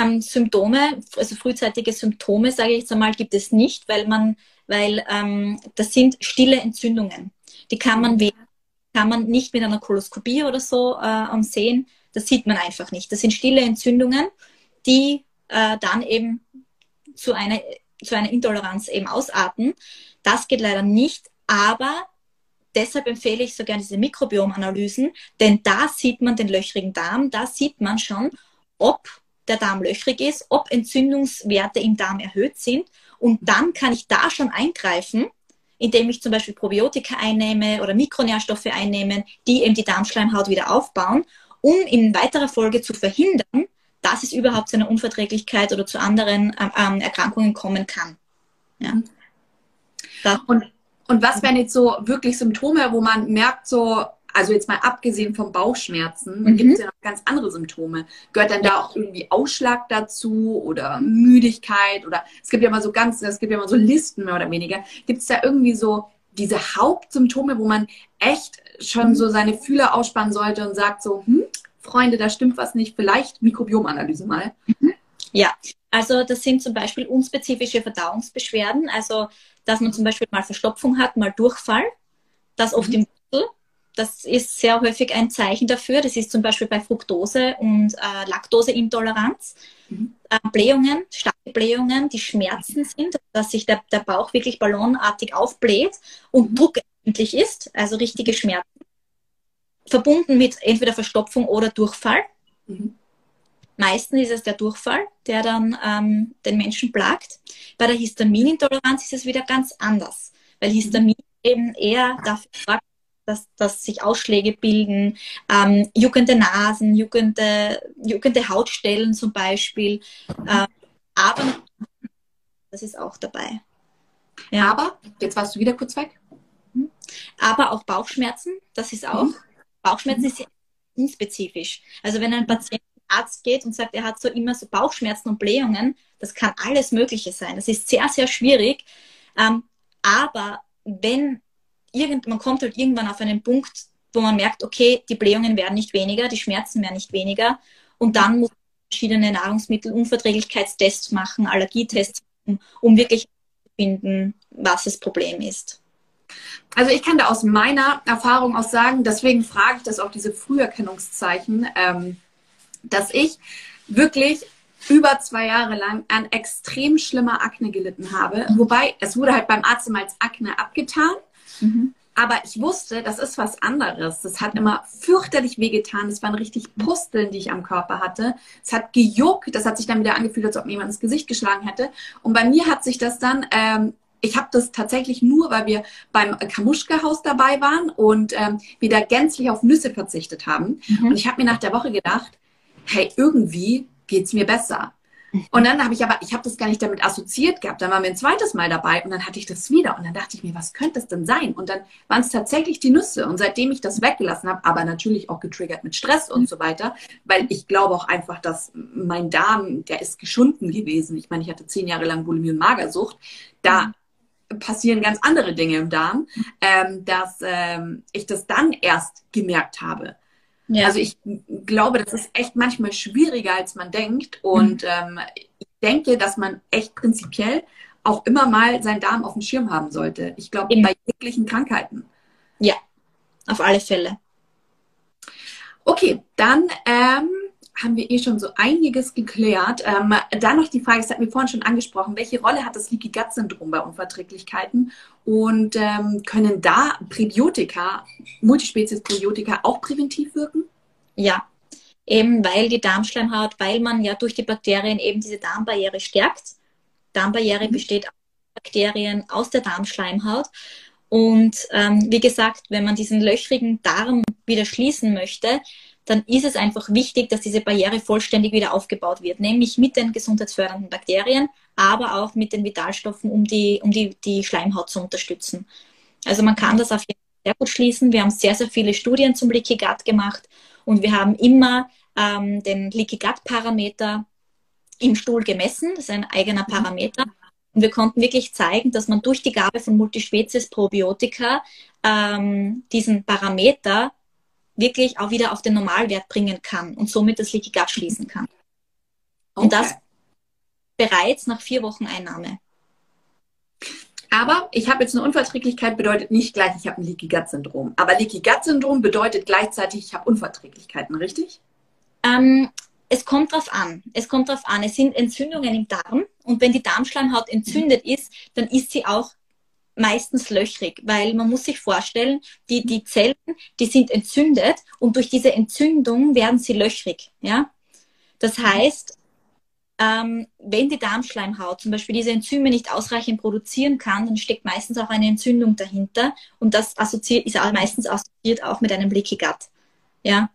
Ähm, Symptome, also frühzeitige Symptome, sage ich jetzt einmal, gibt es nicht, weil man, weil ähm, das sind stille Entzündungen. Die kann man, kann man nicht mit einer Koloskopie oder so äh, sehen. Das sieht man einfach nicht. Das sind stille Entzündungen, die äh, dann eben zu einer, zu einer Intoleranz eben ausarten. Das geht leider nicht, aber deshalb empfehle ich so gerne diese Mikrobiomanalysen, denn da sieht man den löchrigen Darm, da sieht man schon, ob der Darm löchrig ist, ob Entzündungswerte im Darm erhöht sind. Und dann kann ich da schon eingreifen, indem ich zum Beispiel Probiotika einnehme oder Mikronährstoffe einnehme, die eben die Darmschleimhaut wieder aufbauen, um in weiterer Folge zu verhindern, dass es überhaupt zu einer Unverträglichkeit oder zu anderen ähm, ähm Erkrankungen kommen kann. Ja. Und, und was wären jetzt so wirklich Symptome, wo man merkt, so, also jetzt mal abgesehen von Bauchschmerzen, mhm. gibt es ja noch ganz andere Symptome. Gehört dann da auch irgendwie Ausschlag dazu oder Müdigkeit oder es gibt ja mal so ganz, es gibt ja mal so Listen mehr oder weniger. Gibt es da irgendwie so diese Hauptsymptome, wo man echt schon mhm. so seine Fühler ausspannen sollte und sagt so, hm, Freunde, da stimmt was nicht, vielleicht Mikrobiomanalyse mal. Mhm. Ja, also das sind zum Beispiel unspezifische Verdauungsbeschwerden, also dass man zum Beispiel mal Verstopfung hat, mal Durchfall, das oft mhm. im. Das ist sehr häufig ein Zeichen dafür. Das ist zum Beispiel bei Fructose und äh, Laktoseintoleranz. Mhm. Äh, Blähungen, starke Blähungen, die Schmerzen sind, dass sich der, der Bauch wirklich ballonartig aufbläht und mhm. druckempfindlich ist, also richtige Schmerzen verbunden mit entweder Verstopfung oder Durchfall. Mhm. Meistens ist es der Durchfall, der dann ähm, den Menschen plagt. Bei der Histaminintoleranz ist es wieder ganz anders, weil Histamin eben eher dafür sorgt, dass, dass sich Ausschläge bilden, ähm, juckende Nasen, juckende, juckende Hautstellen zum Beispiel. Ähm, aber das ist auch dabei. Ja. Aber, jetzt warst du wieder kurz weg. Mhm. Aber auch Bauchschmerzen, das ist auch. Mhm. Bauchschmerzen ist sehr unspezifisch. Also wenn ein Patient zum Arzt geht und sagt, er hat so immer so Bauchschmerzen und Blähungen, das kann alles Mögliche sein. Das ist sehr, sehr schwierig. Ähm, aber wenn irgend, man kommt halt irgendwann auf einen Punkt, wo man merkt, okay, die Blähungen werden nicht weniger, die Schmerzen werden nicht weniger. Und dann muss man verschiedene Nahrungsmittelunverträglichkeitstests machen, Allergietests, um wirklich zu finden, was das Problem ist. Also ich kann da aus meiner Erfahrung auch sagen, deswegen frage ich das auch diese Früherkennungszeichen, ähm, dass ich wirklich über zwei Jahre lang an extrem schlimmer Akne gelitten habe. Wobei, es wurde halt beim Arzt immer als Akne abgetan. Mhm. Aber ich wusste, das ist was anderes. Das hat immer fürchterlich wehgetan. Es waren richtig Pusteln, die ich am Körper hatte. Es hat gejuckt. Das hat sich dann wieder angefühlt, als ob mir jemand ins Gesicht geschlagen hätte. Und bei mir hat sich das dann ähm, ich habe das tatsächlich nur, weil wir beim Kamuschka-Haus dabei waren und ähm, wir da gänzlich auf Nüsse verzichtet haben. Mhm. Und ich habe mir nach der Woche gedacht, hey, irgendwie geht's mir besser. Und dann habe ich aber, ich habe das gar nicht damit assoziiert gehabt. Dann waren wir ein zweites Mal dabei und dann hatte ich das wieder. Und dann dachte ich mir, was könnte es denn sein? Und dann waren es tatsächlich die Nüsse. Und seitdem ich das weggelassen habe, aber natürlich auch getriggert mit Stress und so weiter, weil ich glaube auch einfach, dass mein Darm, der ist geschunden gewesen. Ich meine, ich hatte zehn Jahre lang Bulimie und Magersucht. Da mhm passieren ganz andere Dinge im Darm, ähm, dass ähm, ich das dann erst gemerkt habe. Ja. Also ich glaube, das ist echt manchmal schwieriger, als man denkt. Und mhm. ähm, ich denke, dass man echt prinzipiell auch immer mal seinen Darm auf dem Schirm haben sollte. Ich glaube, bei jeglichen Krankheiten. Ja, auf alle Fälle. Okay, dann ähm, haben wir eh schon so einiges geklärt. Ähm, dann noch die Frage, das hatten wir vorhin schon angesprochen, welche Rolle hat das Leaky Gut Syndrom bei Unverträglichkeiten und ähm, können da Präbiotika, Multispezies Präbiotika auch präventiv wirken? Ja, eben weil die Darmschleimhaut, weil man ja durch die Bakterien eben diese Darmbarriere stärkt. Darmbarriere mhm. besteht aus Bakterien aus der Darmschleimhaut. Und ähm, wie gesagt, wenn man diesen löchrigen Darm wieder schließen möchte, dann ist es einfach wichtig, dass diese Barriere vollständig wieder aufgebaut wird, nämlich mit den gesundheitsfördernden Bakterien, aber auch mit den Vitalstoffen, um die, um die, die Schleimhaut zu unterstützen. Also man kann das auf jeden Fall sehr gut schließen. Wir haben sehr, sehr viele Studien zum Leaky Gut gemacht und wir haben immer ähm, den Leaky Gut Parameter im Stuhl gemessen. Das ist ein eigener Parameter. Und wir konnten wirklich zeigen, dass man durch die Gabe von Multispezies Probiotika ähm, diesen Parameter wirklich auch wieder auf den Normalwert bringen kann und somit das Leaky Gut schließen kann. Okay. Und das bereits nach vier Wochen Einnahme. Aber ich habe jetzt eine Unverträglichkeit, bedeutet nicht gleich, ich habe ein Leaky Gut Syndrom. Aber Leaky Gut Syndrom bedeutet gleichzeitig, ich habe Unverträglichkeiten, richtig? Ähm, es kommt drauf an. Es kommt drauf an. Es sind Entzündungen im Darm und wenn die Darmschleimhaut entzündet ist, dann ist sie auch meistens löchrig, weil man muss sich vorstellen, die, die Zellen, die sind entzündet und durch diese Entzündung werden sie löchrig. Ja? Das heißt, ähm, wenn die Darmschleimhaut zum Beispiel diese Enzyme nicht ausreichend produzieren kann, dann steckt meistens auch eine Entzündung dahinter und das assoziiert, ist auch meistens assoziiert auch mit einem Leaky Gut. Ja?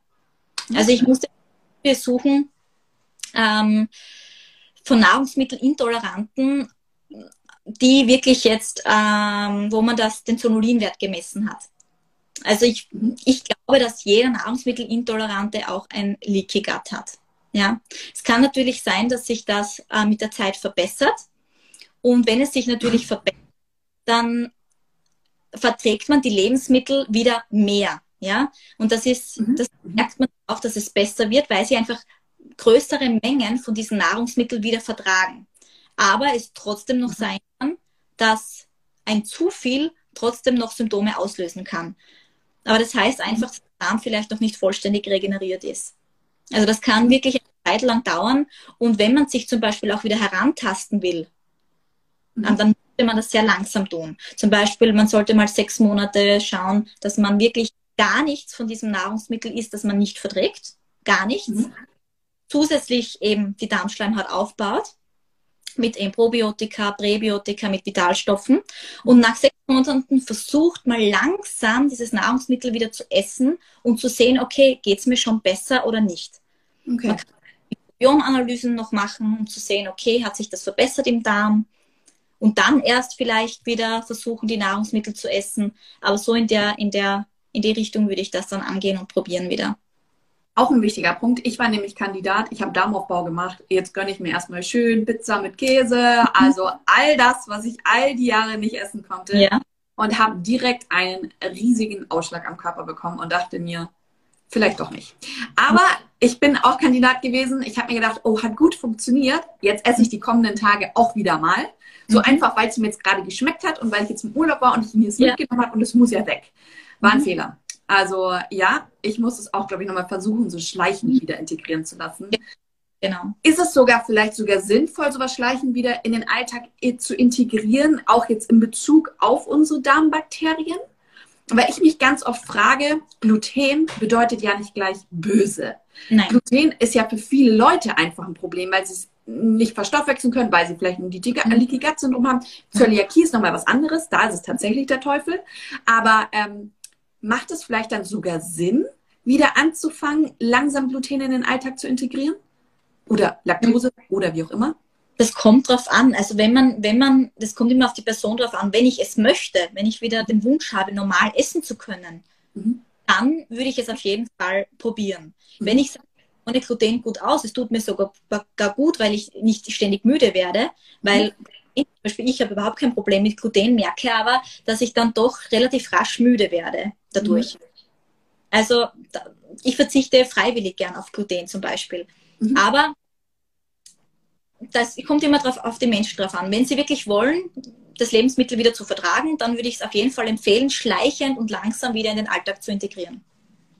Also ich musste suchen ähm, von Nahrungsmittelintoleranten, die wirklich jetzt, ähm, wo man das, den Zonulinwert gemessen hat. Also ich, ich glaube, dass jeder Nahrungsmittelintolerante auch ein Leaky Gut hat. Ja, es kann natürlich sein, dass sich das äh, mit der Zeit verbessert. Und wenn es sich natürlich *laughs* verbessert, dann verträgt man die Lebensmittel wieder mehr. Ja, und das ist, mhm. das merkt man auch, dass es besser wird, weil sie einfach größere Mengen von diesen Nahrungsmitteln wieder vertragen. Aber es trotzdem noch mhm. sein kann, dass ein zu viel trotzdem noch Symptome auslösen kann. Aber das heißt einfach, dass der Darm vielleicht noch nicht vollständig regeneriert ist. Also das kann wirklich eine Zeit lang dauern. Und wenn man sich zum Beispiel auch wieder herantasten will, mhm. dann sollte man das sehr langsam tun. Zum Beispiel, man sollte mal sechs Monate schauen, dass man wirklich gar nichts von diesem Nahrungsmittel isst, das man nicht verträgt. Gar nichts. Mhm. Zusätzlich eben die Darmschleimhaut aufbaut mit Probiotika, Präbiotika, mit Vitalstoffen. Und nach sechs Monaten versucht mal langsam dieses Nahrungsmittel wieder zu essen und zu sehen, okay, geht es mir schon besser oder nicht. Okay. Man kann Bionanalysen noch machen, um zu sehen, okay, hat sich das verbessert im Darm? Und dann erst vielleicht wieder versuchen, die Nahrungsmittel zu essen. Aber so in der, in der, in die Richtung würde ich das dann angehen und probieren wieder. Auch ein wichtiger Punkt. Ich war nämlich Kandidat. Ich habe Darmaufbau gemacht. Jetzt gönne ich mir erstmal schön Pizza mit Käse. Also all das, was ich all die Jahre nicht essen konnte. Ja. Und habe direkt einen riesigen Ausschlag am Körper bekommen und dachte mir, vielleicht doch nicht. Aber ich bin auch Kandidat gewesen. Ich habe mir gedacht, oh, hat gut funktioniert. Jetzt esse ich die kommenden Tage auch wieder mal. So mhm. einfach, weil es mir jetzt gerade geschmeckt hat und weil ich jetzt im Urlaub war und ich mir es ja. mitgenommen habe und es muss ja weg. War ein mhm. Fehler. Also ja, ich muss es auch, glaube ich, nochmal versuchen, so schleichend mhm. wieder integrieren zu lassen. Genau. Ist es sogar vielleicht sogar sinnvoll, sowas schleichend wieder in den Alltag zu integrieren, auch jetzt in Bezug auf unsere Darmbakterien? Weil ich mich ganz oft frage, Gluten bedeutet ja nicht gleich böse. Nein. Gluten ist ja für viele Leute einfach ein Problem, weil sie es nicht verstoffwechseln können, weil sie vielleicht ein Leaky Gut Syndrom haben. Zöliakie ist nochmal was anderes, da ist es tatsächlich der Teufel. Aber ähm, macht es vielleicht dann sogar Sinn, wieder anzufangen, langsam Gluten in den Alltag zu integrieren? Oder Laktose oder wie auch immer? Das kommt drauf an. Also wenn man, wenn man, das kommt immer auf die Person drauf an. Wenn ich es möchte, wenn ich wieder den Wunsch habe, normal essen zu können, mhm. dann würde ich es auf jeden Fall probieren. Mhm. Wenn ich sage, ohne Gluten gut aus, es tut mir sogar gar gut, weil ich nicht ständig müde werde, weil mhm zum Beispiel ich habe überhaupt kein Problem mit Gluten, merke aber, dass ich dann doch relativ rasch müde werde dadurch. Mhm. Also ich verzichte freiwillig gern auf Gluten zum Beispiel. Mhm. Aber das kommt immer drauf, auf die Menschen drauf an. Wenn sie wirklich wollen, das Lebensmittel wieder zu vertragen, dann würde ich es auf jeden Fall empfehlen, schleichend und langsam wieder in den Alltag zu integrieren.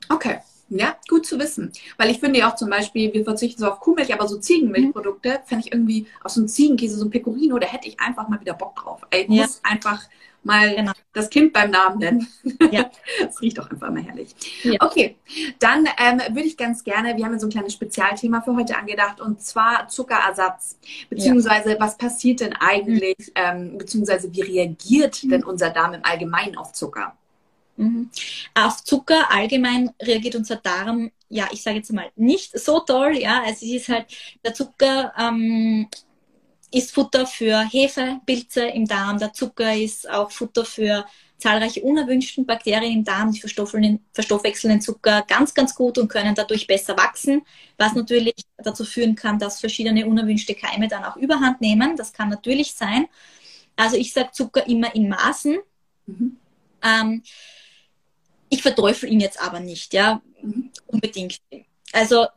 Okay. Ja, gut zu wissen. Weil ich finde ja auch zum Beispiel, wir verzichten so auf Kuhmilch, aber so Ziegenmilchprodukte mhm. fände ich irgendwie aus so einem Ziegenkäse, so ein Pecorino, da hätte ich einfach mal wieder Bock drauf. Ich ja. muss einfach mal genau. das Kind beim Namen nennen. *laughs* Ja. das riecht doch einfach immer herrlich. Ja. Okay, dann ähm, würde ich ganz gerne, wir haben ja so ein kleines Spezialthema für heute angedacht und zwar Zuckerersatz. Beziehungsweise, ja. was passiert denn eigentlich, mhm. ähm, beziehungsweise wie reagiert mhm. denn unser Darm im Allgemeinen auf Zucker? Mhm. Auf Zucker allgemein reagiert unser Darm, ja, ich sage jetzt mal, nicht so toll, ja. Also es ist halt, der Zucker ähm, ist Futter für Hefepilze im Darm, der Zucker ist auch Futter für zahlreiche unerwünschten Bakterien im Darm, die verstoffwechseln den Zucker ganz, ganz gut und können dadurch besser wachsen, was natürlich dazu führen kann, dass verschiedene unerwünschte Keime dann auch überhand nehmen. Das kann natürlich sein. Also ich sage Zucker immer in Maßen. Mhm. Ähm, ich verteufel ihn jetzt aber nicht, ja, unbedingt. Also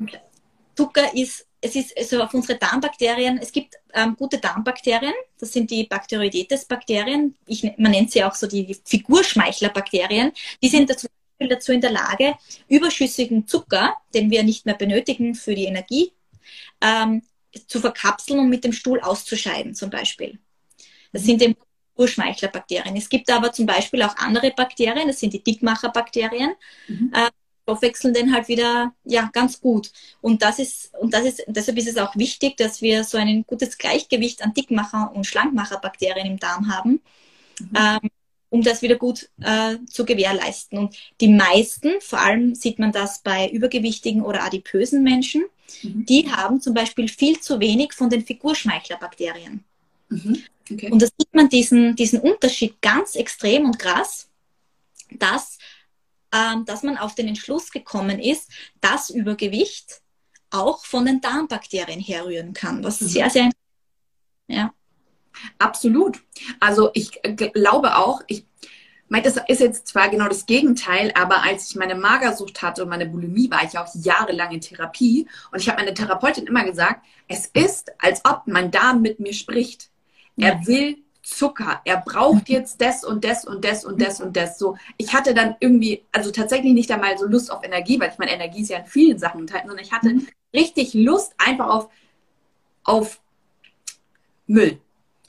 Zucker ist es ist also auf unsere Darmbakterien, es gibt ähm, gute Darmbakterien, das sind die Bacteroidetes-Bakterien, man nennt sie auch so die Figurschmeichler-Bakterien, die sind dazu, dazu in der Lage, überschüssigen Zucker, den wir nicht mehr benötigen für die Energie, ähm, zu verkapseln und mit dem Stuhl auszuscheiden zum Beispiel. Das sind eben Urschmeichlerbakterien. Es gibt aber zum Beispiel auch andere Bakterien, das sind die Dickmacherbakterien. Mhm. Äh, stoffwechseln den halt wieder ja ganz gut. Und das ist und das ist deshalb ist es auch wichtig, dass wir so ein gutes Gleichgewicht an Dickmacher und Schlankmacherbakterien im Darm haben, mhm. ähm, um das wieder gut äh, zu gewährleisten. Und die meisten, vor allem sieht man das bei übergewichtigen oder adipösen Menschen, mhm. die haben zum Beispiel viel zu wenig von den Figurschmeichlerbakterien. Mhm. Okay. Und da sieht man diesen, diesen Unterschied ganz extrem und krass, dass ähm, dass man auf den Entschluss gekommen ist, dass Übergewicht auch von den Darmbakterien herrühren kann, was mhm. sehr, sehr ja. Absolut. Also ich glaube auch, ich meine, das ist jetzt zwar genau das Gegenteil, aber als ich meine Magersucht hatte und meine Bulimie, war ich auch jahrelang in Therapie und ich habe meine Therapeutin immer gesagt, es ist, als ob mein Darm mit mir spricht. Er will Zucker. Er braucht jetzt das und das und das und das und das. So, ich hatte dann irgendwie, also tatsächlich nicht einmal so Lust auf Energie, weil ich meine, Energie ist ja in vielen Sachen enthalten, sondern ich hatte mhm. richtig Lust einfach auf, auf Müll.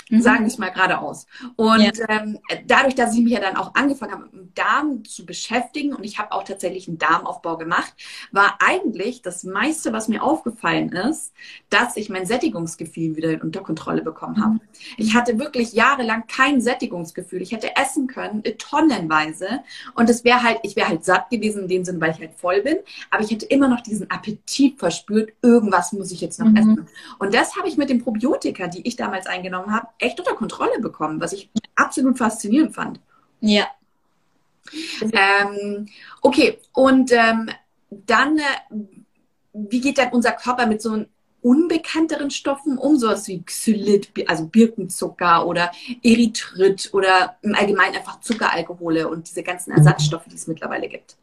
Mhm. Sagen wir es mal geradeaus. Und ja. ähm, dadurch, dass ich mich ja dann auch angefangen habe, mit dem Darm zu beschäftigen und ich habe auch tatsächlich einen Darmaufbau gemacht, war eigentlich das meiste, was mir aufgefallen ist, dass ich mein Sättigungsgefühl wieder unter Kontrolle bekommen habe. Mhm. Ich hatte wirklich jahrelang kein Sättigungsgefühl. Ich hätte essen können, tonnenweise. Und es wäre halt, ich wäre halt satt gewesen in dem Sinn, weil ich halt voll bin. Aber ich hätte immer noch diesen Appetit verspürt. Irgendwas muss ich jetzt noch mhm. essen. Und das habe ich mit den Probiotika, die ich damals eingenommen habe, echt unter Kontrolle bekommen, was ich absolut faszinierend fand. Ja. Ähm, okay, und ähm, dann, äh, wie geht dann unser Körper mit so unbekannteren Stoffen um, sowas wie Xylit, also Birkenzucker oder Erythrit oder im Allgemeinen einfach Zuckeralkohole und diese ganzen Ersatzstoffe, die es mittlerweile gibt?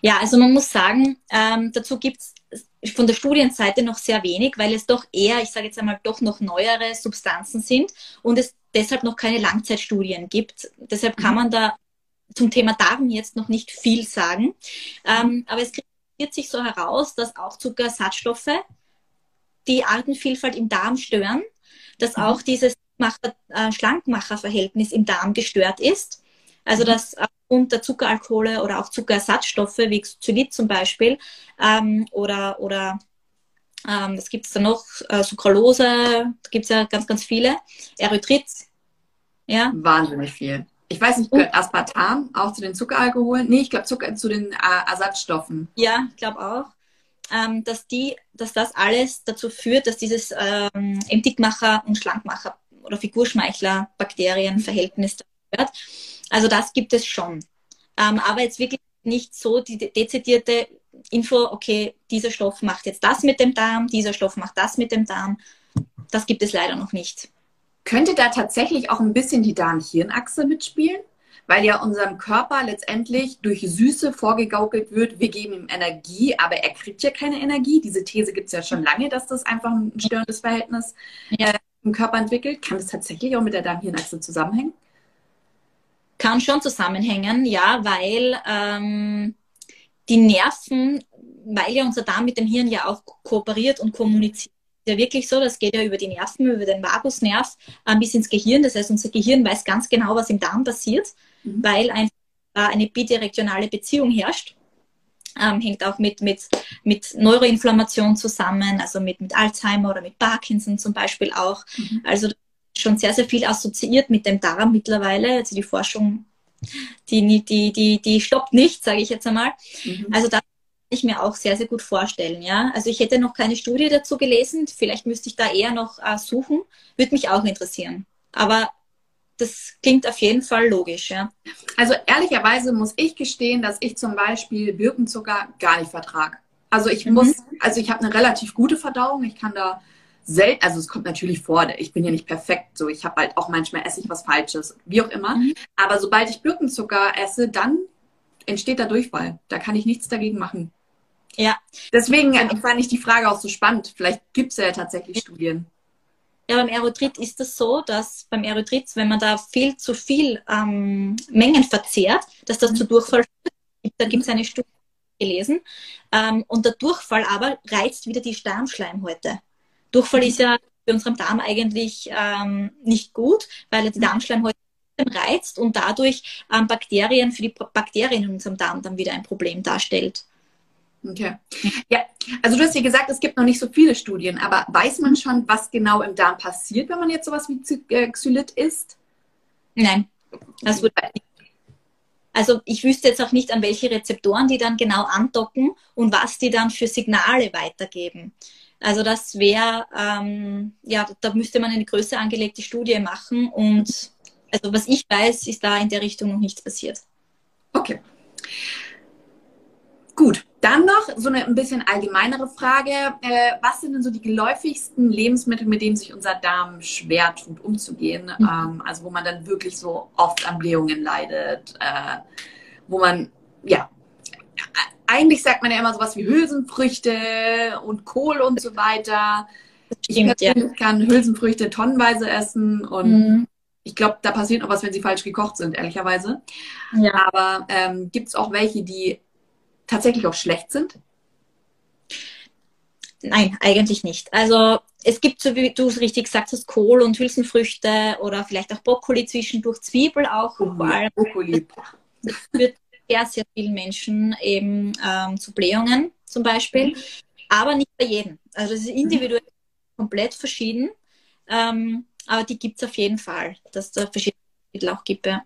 Ja, also man muss sagen, ähm, dazu gibt es von der Studienseite noch sehr wenig, weil es doch eher, ich sage jetzt einmal, doch noch neuere Substanzen sind und es deshalb noch keine Langzeitstudien gibt. Deshalb kann mhm. man da zum Thema Darm jetzt noch nicht viel sagen. Ähm, aber es kristallisiert sich so heraus, dass auch Zuckerersatzstoffe die Artenvielfalt im Darm stören, dass mhm. auch dieses äh, Schlankmacherverhältnis im Darm gestört ist. Also mhm. dass aufgrund der Zuckeralkohole oder auch Zuckerersatzstoffe wie Xylit zum Beispiel ähm, oder, oder ähm, was gibt es da noch? Äh, Sucralose, da gibt es ja ganz, ganz viele. Erythrit. Ja. Wahnsinnig viel. Ich weiß nicht, gehört Aspartam auch zu den Zuckeralkoholen? Nee, ich glaube Zucker zu den äh, Ersatzstoffen. Ja, ich glaube auch. Ähm, dass, die, dass das alles dazu führt, dass dieses ähm, Dickmacher und Schlankmacher oder Figurschmeichler-Bakterienverhältnis wird. Also das gibt es schon. Ähm, aber jetzt wirklich nicht so die dezidierte Info, okay, dieser Stoff macht jetzt das mit dem Darm, dieser Stoff macht das mit dem Darm. Das gibt es leider noch nicht. Könnte da tatsächlich auch ein bisschen die Darm-Hirn-Achse mitspielen? Weil ja unserem Körper letztendlich durch Süße vorgegaukelt wird, wir geben ihm Energie, aber er kriegt ja keine Energie. Diese These gibt es ja schon lange, dass das einfach ein störendes Verhältnis äh, im Körper entwickelt. Kann das tatsächlich auch mit der Darm-Hirn-Achse zusammenhängen? Kann schon zusammenhängen, ja, weil ähm, die Nerven, weil ja unser Darm mit dem Hirn ja auch kooperiert und kommuniziert, ja wirklich so, das geht ja über die Nerven, über den Vagusnerv äh, bis ins Gehirn. Das heißt, unser Gehirn weiß ganz genau, was im Darm passiert, mhm. weil ein, äh, eine bidirektionale Beziehung herrscht. Ähm, hängt auch mit, mit, mit Neuroinflammation zusammen, also mit, mit Alzheimer oder mit Parkinson zum Beispiel auch. Mhm. Also schon sehr, sehr viel assoziiert mit dem Darm mittlerweile. Also die Forschung, die, die, die, die stoppt nicht, sage ich jetzt einmal. Mhm. Also da kann ich mir auch sehr, sehr gut vorstellen. Ja? Also ich hätte noch keine Studie dazu gelesen. Vielleicht müsste ich da eher noch äh, suchen. Würde mich auch interessieren. Aber das klingt auf jeden Fall logisch, ja. Also ehrlicherweise muss ich gestehen, dass ich zum Beispiel Birkenzucker gar nicht vertrage. Also ich mhm. muss, also ich habe eine relativ gute Verdauung. Ich kann da selten, also es kommt natürlich vor, ich bin ja nicht perfekt, so ich habe halt auch manchmal esse ich was Falsches, wie auch immer. Mhm. Aber sobald ich Birkenzucker esse, dann entsteht da Durchfall. Da kann ich nichts dagegen machen. Ja. Deswegen fand ich die Frage auch so spannend. Vielleicht gibt es ja tatsächlich Studien. Ja, beim Erythrit ist es so, dass beim Erythrit, wenn man da viel zu viel ähm, Mengen verzehrt, dass das zu Durchfall führt. Da gibt es eine Studie gelesen. Ähm, und der Durchfall aber reizt wieder die Darmschleimhäute. Durchfall ist ja für unseren Darm eigentlich ähm, nicht gut, weil er die Darmschleimhäute reizt und dadurch ähm, Bakterien für die Bakterien in unserem Darm dann wieder ein Problem darstellt. Okay. Ja, also du hast ja gesagt, es gibt noch nicht so viele Studien, aber weiß man schon, was genau im Darm passiert, wenn man jetzt sowas wie äh, Xylit isst? Nein, das wird. Also ich wüsste jetzt auch nicht, an welche Rezeptoren die dann genau andocken und was die dann für Signale weitergeben. Also das wäre, ähm, ja, da müsste man eine größer angelegte Studie machen und also was ich weiß, ist da in der Richtung noch nichts passiert. Okay. Gut, dann noch so eine ein bisschen allgemeinere Frage. Äh, was sind denn so die geläufigsten Lebensmittel, mit denen sich unser Darm schwer tut, umzugehen? Mhm. Ähm, also wo man dann wirklich so oft an Blähungen leidet, äh, wo man, ja, eigentlich sagt man ja immer sowas wie Hülsenfrüchte und Kohl und so weiter. Stimmt, ich ja. kann Hülsenfrüchte tonnenweise essen und mhm. ich glaube, da passiert noch was, wenn sie falsch gekocht sind, ehrlicherweise. Ja. Aber ähm, gibt es auch welche, die tatsächlich auch schlecht sind? Nein, eigentlich nicht. Also es gibt, so wie du es richtig gesagt hast, Kohl und Hülsenfrüchte oder vielleicht auch Brokkoli zwischendurch, Zwiebel auch. Oh, vor allem. Brokkoli. Führt sehr, sehr vielen Menschen eben ähm, zu Blähungen zum Beispiel, mhm. aber nicht bei jedem. Also es ist individuell mhm. komplett verschieden, ähm, aber die gibt es auf jeden Fall, dass es da verschiedene Mittel auch gibt. Ja.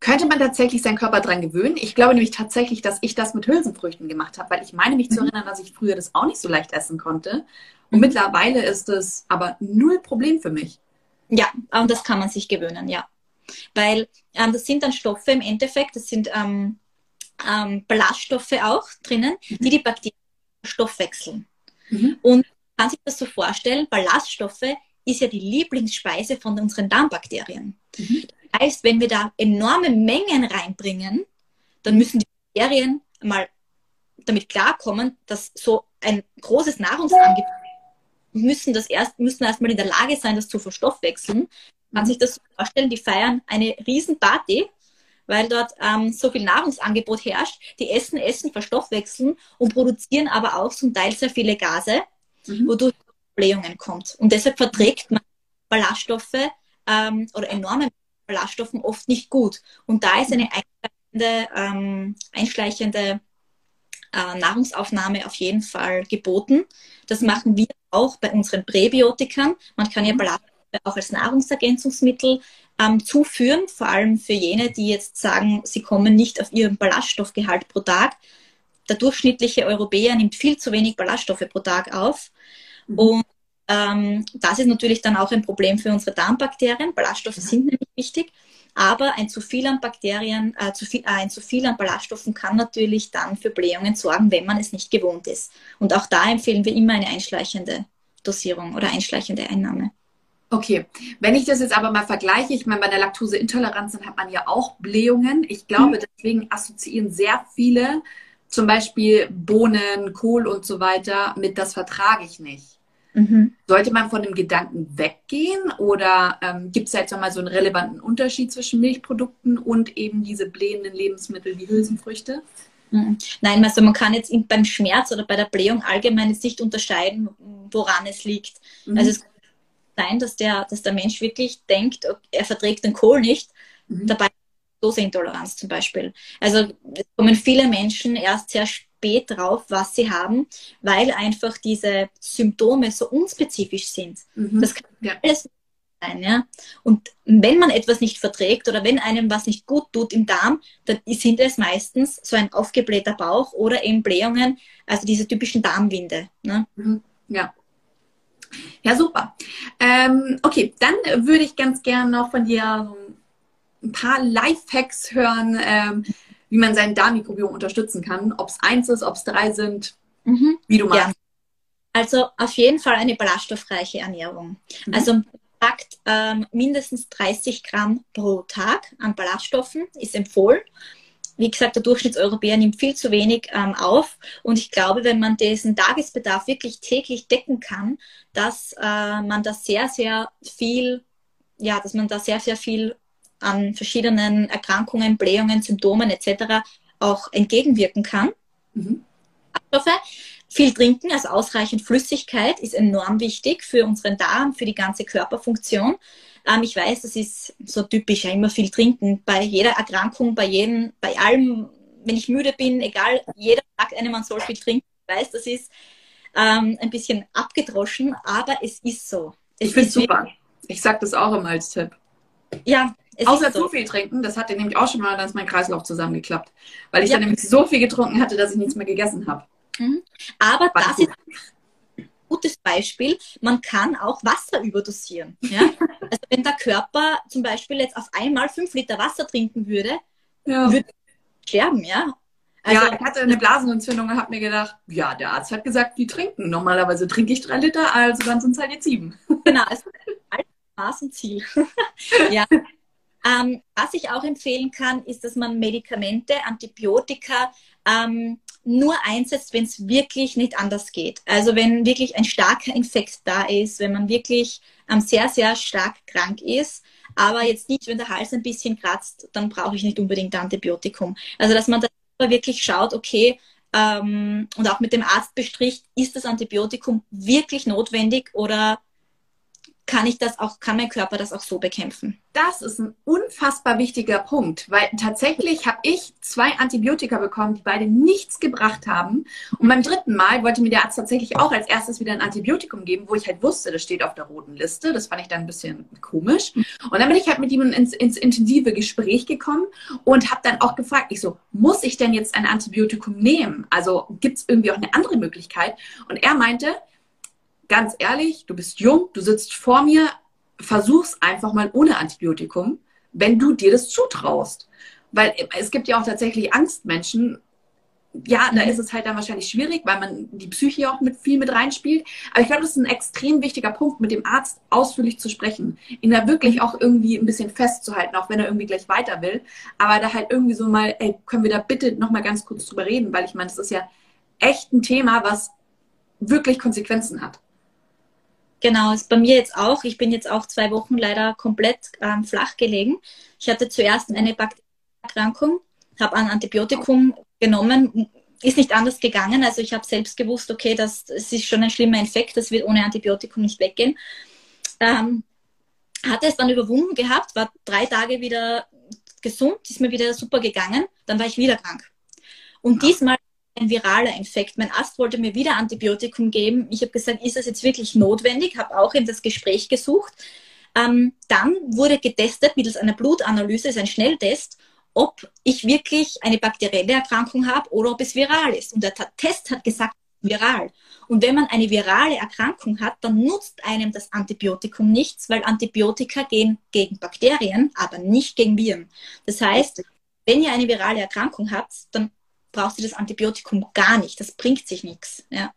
Könnte man tatsächlich seinen Körper dran gewöhnen? Ich glaube nämlich tatsächlich, dass ich das mit Hülsenfrüchten gemacht habe, weil ich meine mich mhm. zu erinnern, dass ich früher das auch nicht so leicht essen konnte. Und mhm. mittlerweile ist es aber null Problem für mich. Ja, und das kann man sich gewöhnen, ja. Weil ähm, das sind dann Stoffe im Endeffekt, das sind ähm, ähm, Ballaststoffe auch drinnen, mhm. die die Bakterien stoffwechseln. Mhm. Und man kann sich das so vorstellen, Ballaststoffe ist ja die Lieblingsspeise von unseren Darmbakterien. Mhm. Das heißt, wenn wir da enorme Mengen reinbringen, dann müssen die Bakterien mal damit klarkommen, dass so ein großes Nahrungsangebot müssen das erst müssen erstmal in der Lage sein, das zu verstoffwechseln kann sich das vorstellen, die feiern eine Riesenparty, weil dort ähm, so viel Nahrungsangebot herrscht. Die essen, essen, verstoffwechseln und produzieren aber auch zum Teil sehr viele Gase, mhm. wodurch Blähungen kommt. Und deshalb verträgt man Ballaststoffe ähm, oder enorme Ballaststoffe oft nicht gut. Und da ist eine einschleichende, ähm, einschleichende äh, Nahrungsaufnahme auf jeden Fall geboten. Das machen wir auch bei unseren Präbiotikern. Man kann ja mhm. Ballaststoffe auch als Nahrungsergänzungsmittel ähm, zuführen, vor allem für jene, die jetzt sagen, sie kommen nicht auf ihren Ballaststoffgehalt pro Tag. Der durchschnittliche Europäer nimmt viel zu wenig Ballaststoffe pro Tag auf. Mhm. Und ähm, das ist natürlich dann auch ein Problem für unsere Darmbakterien. Ballaststoffe ja. sind nämlich wichtig. Aber ein zu viel an Bakterien, äh, zu viel, äh, ein zu viel an Ballaststoffen kann natürlich dann für Blähungen sorgen, wenn man es nicht gewohnt ist. Und auch da empfehlen wir immer eine einschleichende Dosierung oder einschleichende Einnahme. Okay, wenn ich das jetzt aber mal vergleiche, ich meine, bei der Laktoseintoleranz dann hat man ja auch Blähungen. Ich glaube, mhm. deswegen assoziieren sehr viele zum Beispiel Bohnen, Kohl und so weiter mit, das vertrage ich nicht. Mhm. Sollte man von dem Gedanken weggehen oder ähm, gibt es jetzt nochmal so einen relevanten Unterschied zwischen Milchprodukten und eben diese blähenden Lebensmittel wie Hülsenfrüchte? Mhm. Nein, also man kann jetzt beim Schmerz oder bei der Blähung allgemein nicht unterscheiden, woran es liegt. Mhm. Also es sein, dass der, dass der Mensch wirklich denkt, er verträgt den Kohl nicht. Mhm. Dabei Doseintoleranz zum Beispiel. Also es kommen viele Menschen erst sehr spät drauf, was sie haben, weil einfach diese Symptome so unspezifisch sind. Mhm. Das kann ja. alles sein, ja. Und wenn man etwas nicht verträgt oder wenn einem was nicht gut tut im Darm, dann sind es meistens so ein aufgeblähter Bauch oder eben Blähungen, also diese typischen Darmwinde. Ne? Mhm. Ja. Ja, super. Ähm, okay, dann würde ich ganz gerne noch von dir ein paar Lifehacks hören, ähm, wie man sein Darmmikrobiom unterstützen kann. Ob es eins ist, ob es drei sind, mhm. wie du magst. Ja. Also auf jeden Fall eine ballaststoffreiche Ernährung. Mhm. Also sagt ähm, mindestens 30 Gramm pro Tag an Ballaststoffen ist empfohlen. Wie gesagt, der Durchschnittseuropäer nimmt viel zu wenig ähm, auf. Und ich glaube, wenn man diesen Tagesbedarf wirklich täglich decken kann, dass äh, man da sehr, sehr viel, ja, dass man da sehr, sehr viel an verschiedenen Erkrankungen, Blähungen, Symptomen etc. auch entgegenwirken kann. Mhm. Viel trinken, also ausreichend Flüssigkeit, ist enorm wichtig für unseren Darm, für die ganze Körperfunktion. Ähm, ich weiß, das ist so typisch, ja, immer viel trinken. Bei jeder Erkrankung, bei jedem, bei allem, wenn ich müde bin, egal, jeder sagt einem, man soll viel trinken. Ich weiß, das ist ähm, ein bisschen abgedroschen, aber es ist so. Es ich finde es super. Ich sage das auch immer als Tipp. Ja, Außer so. zu viel trinken, das hatte nämlich auch schon mal, dann ist mein Kreislauf zusammengeklappt. Weil ich ja. dann nämlich so viel getrunken hatte, dass ich nichts mehr gegessen habe. Mhm. Aber War das gut. ist gutes Beispiel. Man kann auch Wasser überdosieren. Ja? *laughs* also wenn der Körper zum Beispiel jetzt auf einmal fünf Liter Wasser trinken würde, ja. würde er sterben, ja. Also, ja, ich hatte eine Blasenentzündung und habe mir gedacht, ja, der Arzt hat gesagt, die trinken. Normalerweise trinke ich drei Liter, also dann sind es halt jetzt sieben. *laughs* Genau, also Maß und Ziel. ja. Ähm, was ich auch empfehlen kann, ist, dass man Medikamente, Antibiotika ähm, nur einsetzt, wenn es wirklich nicht anders geht. Also wenn wirklich ein starker Infekt da ist, wenn man wirklich ähm, sehr, sehr stark krank ist, aber jetzt nicht, wenn der Hals ein bisschen kratzt, dann brauche ich nicht unbedingt Antibiotikum. Also dass man da wirklich schaut, okay, ähm, und auch mit dem Arzt bestricht, ist das Antibiotikum wirklich notwendig oder kann ich das auch, kann mein Körper das auch so bekämpfen? Das ist ein unfassbar wichtiger Punkt, weil tatsächlich habe ich zwei Antibiotika bekommen, die beide nichts gebracht haben. Und beim dritten Mal wollte mir der Arzt tatsächlich auch als erstes wieder ein Antibiotikum geben, wo ich halt wusste, das steht auf der roten Liste. Das fand ich dann ein bisschen komisch. Und dann bin ich halt mit ihm ins, ins intensive Gespräch gekommen und habe dann auch gefragt, ich so, muss ich denn jetzt ein Antibiotikum nehmen? Also gibt es irgendwie auch eine andere Möglichkeit? Und er meinte, ganz ehrlich, du bist jung, du sitzt vor mir, versuch's einfach mal ohne Antibiotikum, wenn du dir das zutraust. Weil es gibt ja auch tatsächlich Angstmenschen. Ja, da mhm. ist es halt dann wahrscheinlich schwierig, weil man die Psyche auch mit viel mit reinspielt. Aber ich glaube, das ist ein extrem wichtiger Punkt, mit dem Arzt ausführlich zu sprechen. Ihn da wirklich auch irgendwie ein bisschen festzuhalten, auch wenn er irgendwie gleich weiter will. Aber da halt irgendwie so mal, ey, können wir da bitte nochmal ganz kurz drüber reden? Weil ich meine, das ist ja echt ein Thema, was wirklich Konsequenzen hat. Genau, ist bei mir jetzt auch. Ich bin jetzt auch zwei Wochen leider komplett ähm, flach gelegen. Ich hatte zuerst eine Bakterienerkrankung, habe ein Antibiotikum genommen, ist nicht anders gegangen. Also ich habe selbst gewusst, okay, das, das ist schon ein schlimmer Infekt, das wird ohne Antibiotikum nicht weggehen. Ähm, hatte es dann überwunden gehabt, war drei Tage wieder gesund, ist mir wieder super gegangen, dann war ich wieder krank. Und diesmal ein viraler Infekt. Mein Arzt wollte mir wieder Antibiotikum geben. Ich habe gesagt, ist das jetzt wirklich notwendig? Habe auch in das Gespräch gesucht. Ähm, dann wurde getestet mittels einer Blutanalyse, ist ein Schnelltest, ob ich wirklich eine bakterielle Erkrankung habe oder ob es viral ist. Und der Test hat gesagt, viral. Und wenn man eine virale Erkrankung hat, dann nutzt einem das Antibiotikum nichts, weil Antibiotika gehen gegen Bakterien, aber nicht gegen Viren. Das heißt, wenn ihr eine virale Erkrankung habt, dann brauchst du das Antibiotikum gar nicht. Das bringt sich nichts. Ja.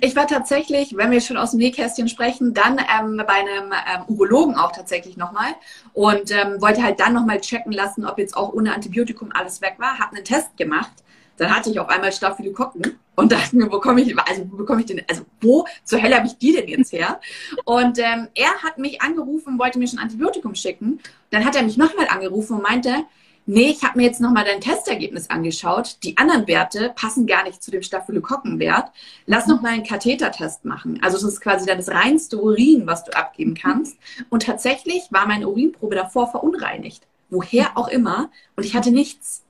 Ich war tatsächlich, wenn wir schon aus dem Nähkästchen sprechen, dann ähm, bei einem ähm, Urologen auch tatsächlich nochmal und ähm, wollte halt dann nochmal checken lassen, ob jetzt auch ohne Antibiotikum alles weg war. Habe einen Test gemacht. Dann hatte ich auf einmal Staphylokokken und dachte mir, wo komme ich, also wo bekomme ich denn, also wo zur Hölle habe ich die denn jetzt her? Und ähm, er hat mich angerufen, wollte mir schon Antibiotikum schicken. Dann hat er mich nochmal angerufen und meinte, nee, ich habe mir jetzt nochmal dein Testergebnis angeschaut. Die anderen Werte passen gar nicht zu dem Staphylokokkenwert. Lass noch mal einen Kathetertest machen. Also das ist quasi dann das reinste Urin, was du abgeben kannst. Und tatsächlich war meine Urinprobe davor verunreinigt. Woher auch immer. Und ich hatte nichts.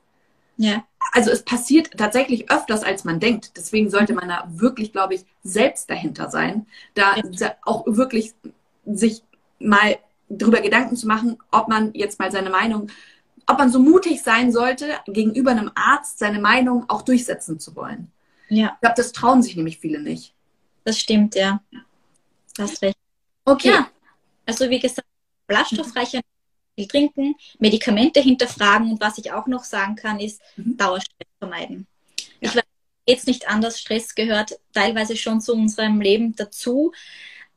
Ja. Also es passiert tatsächlich öfters, als man denkt. Deswegen sollte man da wirklich, glaube ich, selbst dahinter sein. Da ja. auch wirklich sich mal drüber Gedanken zu machen, ob man jetzt mal seine Meinung ob man so mutig sein sollte, gegenüber einem Arzt seine Meinung auch durchsetzen zu wollen. Ja. Ich glaube, das trauen sich nämlich viele nicht. Das stimmt, ja. Hast recht. Okay. Ja. Also wie gesagt, ballaststoffreicher viel trinken, Medikamente hinterfragen und was ich auch noch sagen kann, ist mhm. Dauerstress vermeiden. Ja. Ich weiß, jetzt nicht anders. Stress gehört teilweise schon zu unserem Leben dazu,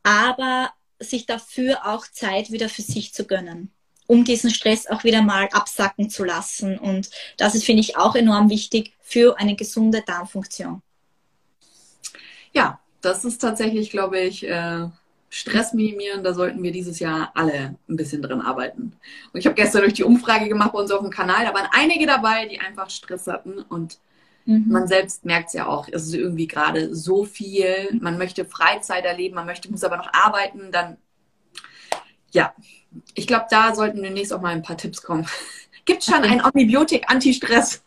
aber sich dafür auch Zeit wieder für sich zu gönnen. Um diesen Stress auch wieder mal absacken zu lassen. Und das ist, finde ich, auch enorm wichtig für eine gesunde Darmfunktion. Ja, das ist tatsächlich, glaube ich, äh, Stress minimieren. Da sollten wir dieses Jahr alle ein bisschen drin arbeiten. Und ich habe gestern durch die Umfrage gemacht bei uns auf dem Kanal. Da waren einige dabei, die einfach Stress hatten und Mhm. Man selbst merkt es ja auch, es ist irgendwie gerade so viel. Man möchte Freizeit erleben, man möchte, muss aber noch arbeiten. Dann, ja, ich glaube, da sollten demnächst auch mal ein paar Tipps kommen. *laughs* Gibt schon ein Omnibiotik Anti-Stress?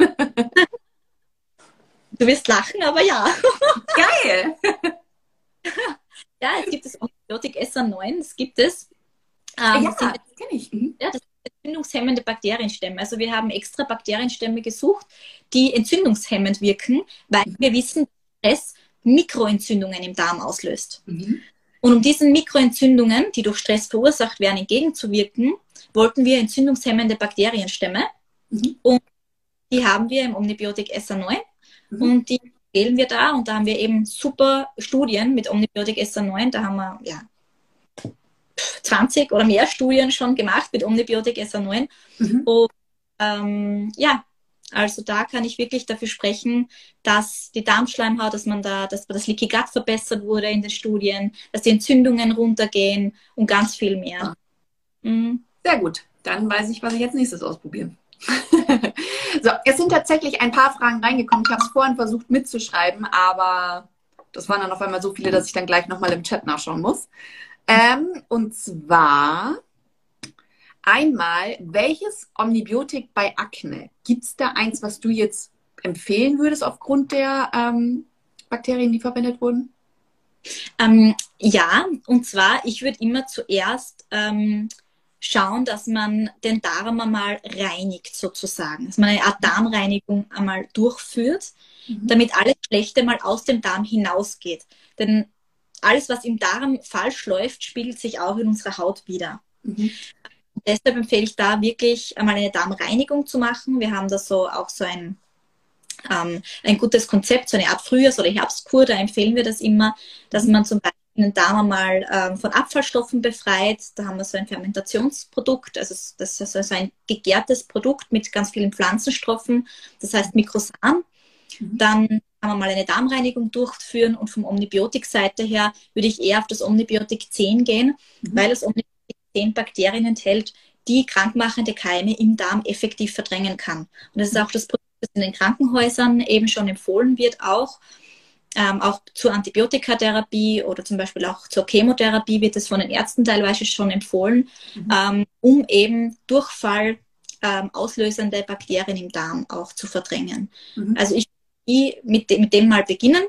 du wirst lachen, aber ja. *laughs* Geil! *laughs* ja, es gibt das Omnibiotik SR9, das gibt es. Ähm, ja, das kenne ich. Mhm. Ja, das entzündungshemmende Bakterienstämme. Also wir haben extra Bakterienstämme gesucht, die entzündungshemmend wirken, weil mhm. wir wissen, dass Stress Mikroentzündungen im Darm auslöst. Mhm. Und um diesen Mikroentzündungen, die durch Stress verursacht werden, entgegenzuwirken, wollten wir entzündungshemmende Bakterienstämme. Mhm. Und die haben wir im Omnibiotik SA9 mhm. und die wählen wir da. Und da haben wir eben super Studien mit Omnibiotik SA9. Da haben wir ja, 20 oder mehr Studien schon gemacht mit Omnibiotik SA9. Mhm. Und ähm, ja, also da kann ich wirklich dafür sprechen, dass die Darmschleimhaut, dass man da, dass das Leaky Gut verbessert wurde in den Studien, dass die Entzündungen runtergehen und ganz viel mehr. Ah. Mhm. Sehr gut. Dann weiß ich, was ich jetzt nächstes ausprobieren. *laughs* so, es sind tatsächlich ein paar Fragen reingekommen. Ich habe es vorhin versucht mitzuschreiben, aber das waren dann auf einmal so viele, dass ich dann gleich nochmal im Chat nachschauen muss. Ähm, und zwar einmal, welches Omnibiotik bei Akne? Gibt es da eins, was du jetzt empfehlen würdest aufgrund der ähm, Bakterien, die verwendet wurden? Ähm, ja, und zwar, ich würde immer zuerst ähm, schauen, dass man den Darm einmal reinigt, sozusagen. Dass man eine Art Darmreinigung einmal durchführt, mhm. damit alles Schlechte mal aus dem Darm hinausgeht. Denn alles, was im Darm falsch läuft, spiegelt sich auch in unserer Haut wieder. Mhm. Deshalb empfehle ich da wirklich einmal eine Darmreinigung zu machen. Wir haben da so auch so ein, ähm, ein gutes Konzept, so eine Art Frühjahrs- oder Herbstkur. Da empfehlen wir das immer, dass man zum Beispiel den Darm einmal ähm, von Abfallstoffen befreit. Da haben wir so ein Fermentationsprodukt, also das ist also ein gegärtes Produkt mit ganz vielen Pflanzenstoffen, das heißt Mikrosan. Mhm. Dann kann man mal eine Darmreinigung durchführen und vom Omnibiotik-Seite her würde ich eher auf das Omnibiotik 10 gehen, mhm. weil das Omnibiotik 10 Bakterien enthält, die krankmachende Keime im Darm effektiv verdrängen kann. Und das ist auch das Produkt, das in den Krankenhäusern eben schon empfohlen wird, auch. Ähm, auch zur Antibiotikatherapie oder zum Beispiel auch zur Chemotherapie wird es von den Ärzten teilweise schon empfohlen, mhm. ähm, um eben Durchfall ähm, auslösende Bakterien im Darm auch zu verdrängen. Mhm. Also ich mit, mit dem mal beginnen,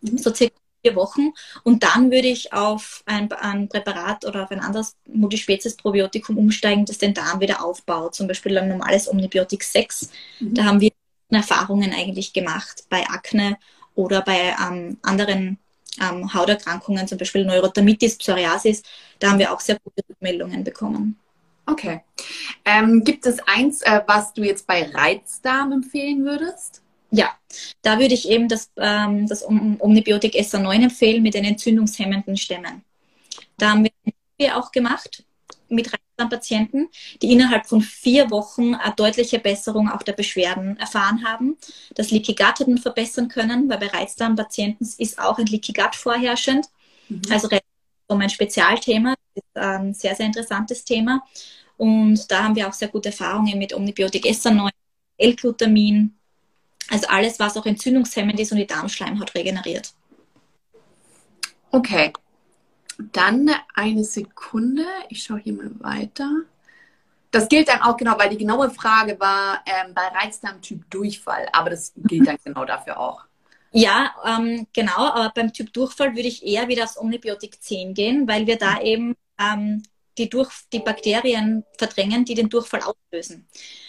mhm. so circa vier Wochen. Und dann würde ich auf ein, ein Präparat oder auf ein anderes Multispezies-Probiotikum umsteigen, das den Darm wieder aufbaut. Zum Beispiel ein normales Omnibiotik 6. Mhm. Da haben wir Erfahrungen eigentlich gemacht bei Akne oder bei ähm, anderen ähm, Hauterkrankungen, zum Beispiel Neurodermitis, Psoriasis. Da haben wir auch sehr gute Rückmeldungen bekommen. Okay. Ähm, gibt es eins, äh, was du jetzt bei Reizdarm empfehlen würdest? Ja, da würde ich eben das, ähm, das Omnibiotik SA9 empfehlen mit den entzündungshemmenden Stämmen. Da haben wir auch gemacht mit Reizdarmpatienten, die innerhalb von vier Wochen eine deutliche Besserung auch der Beschwerden erfahren haben. Das Leaky Gut hatten verbessern können, weil bei Reizdarmpatienten ist auch ein Leaky Gut vorherrschend. Mhm. Also so mein Spezialthema, das ist ein sehr, sehr interessantes Thema. Und da haben wir auch sehr gute Erfahrungen mit Omnibiotik SA9, L-Glutamin, also alles, was auch entzündungshemmend ist und die Darmschleimhaut regeneriert. Okay. Dann eine Sekunde. Ich schaue hier mal weiter. Das gilt dann auch genau, weil die genaue Frage war ähm, bei Reizdarmtyp Durchfall, aber das gilt dann genau dafür auch. Ja, ähm, genau, aber beim Typ Durchfall würde ich eher wieder aufs Omnibiotik 10 gehen, weil wir da eben ähm, die, durch, die Bakterien verdrängen, die den Durchfall auslösen.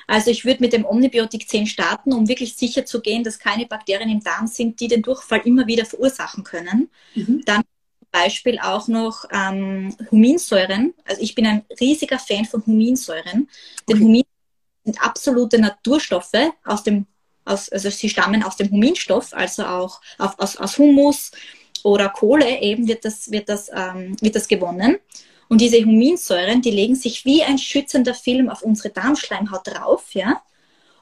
Also ich würde mit dem Omnibiotik 10 starten, um wirklich sicher zu gehen, dass keine Bakterien im Darm sind, die den Durchfall immer wieder verursachen können. Mhm. Dann zum Beispiel auch noch ähm, Huminsäuren. Also ich bin ein riesiger Fan von Huminsäuren. Denn okay. Humin sind absolute Naturstoffe aus dem, aus, also sie stammen aus dem Huminstoff, also auch auf, aus, aus Humus oder Kohle eben wird das, wird das, ähm, wird das gewonnen. Und diese Huminsäuren, die legen sich wie ein schützender Film auf unsere Darmschleimhaut drauf, ja.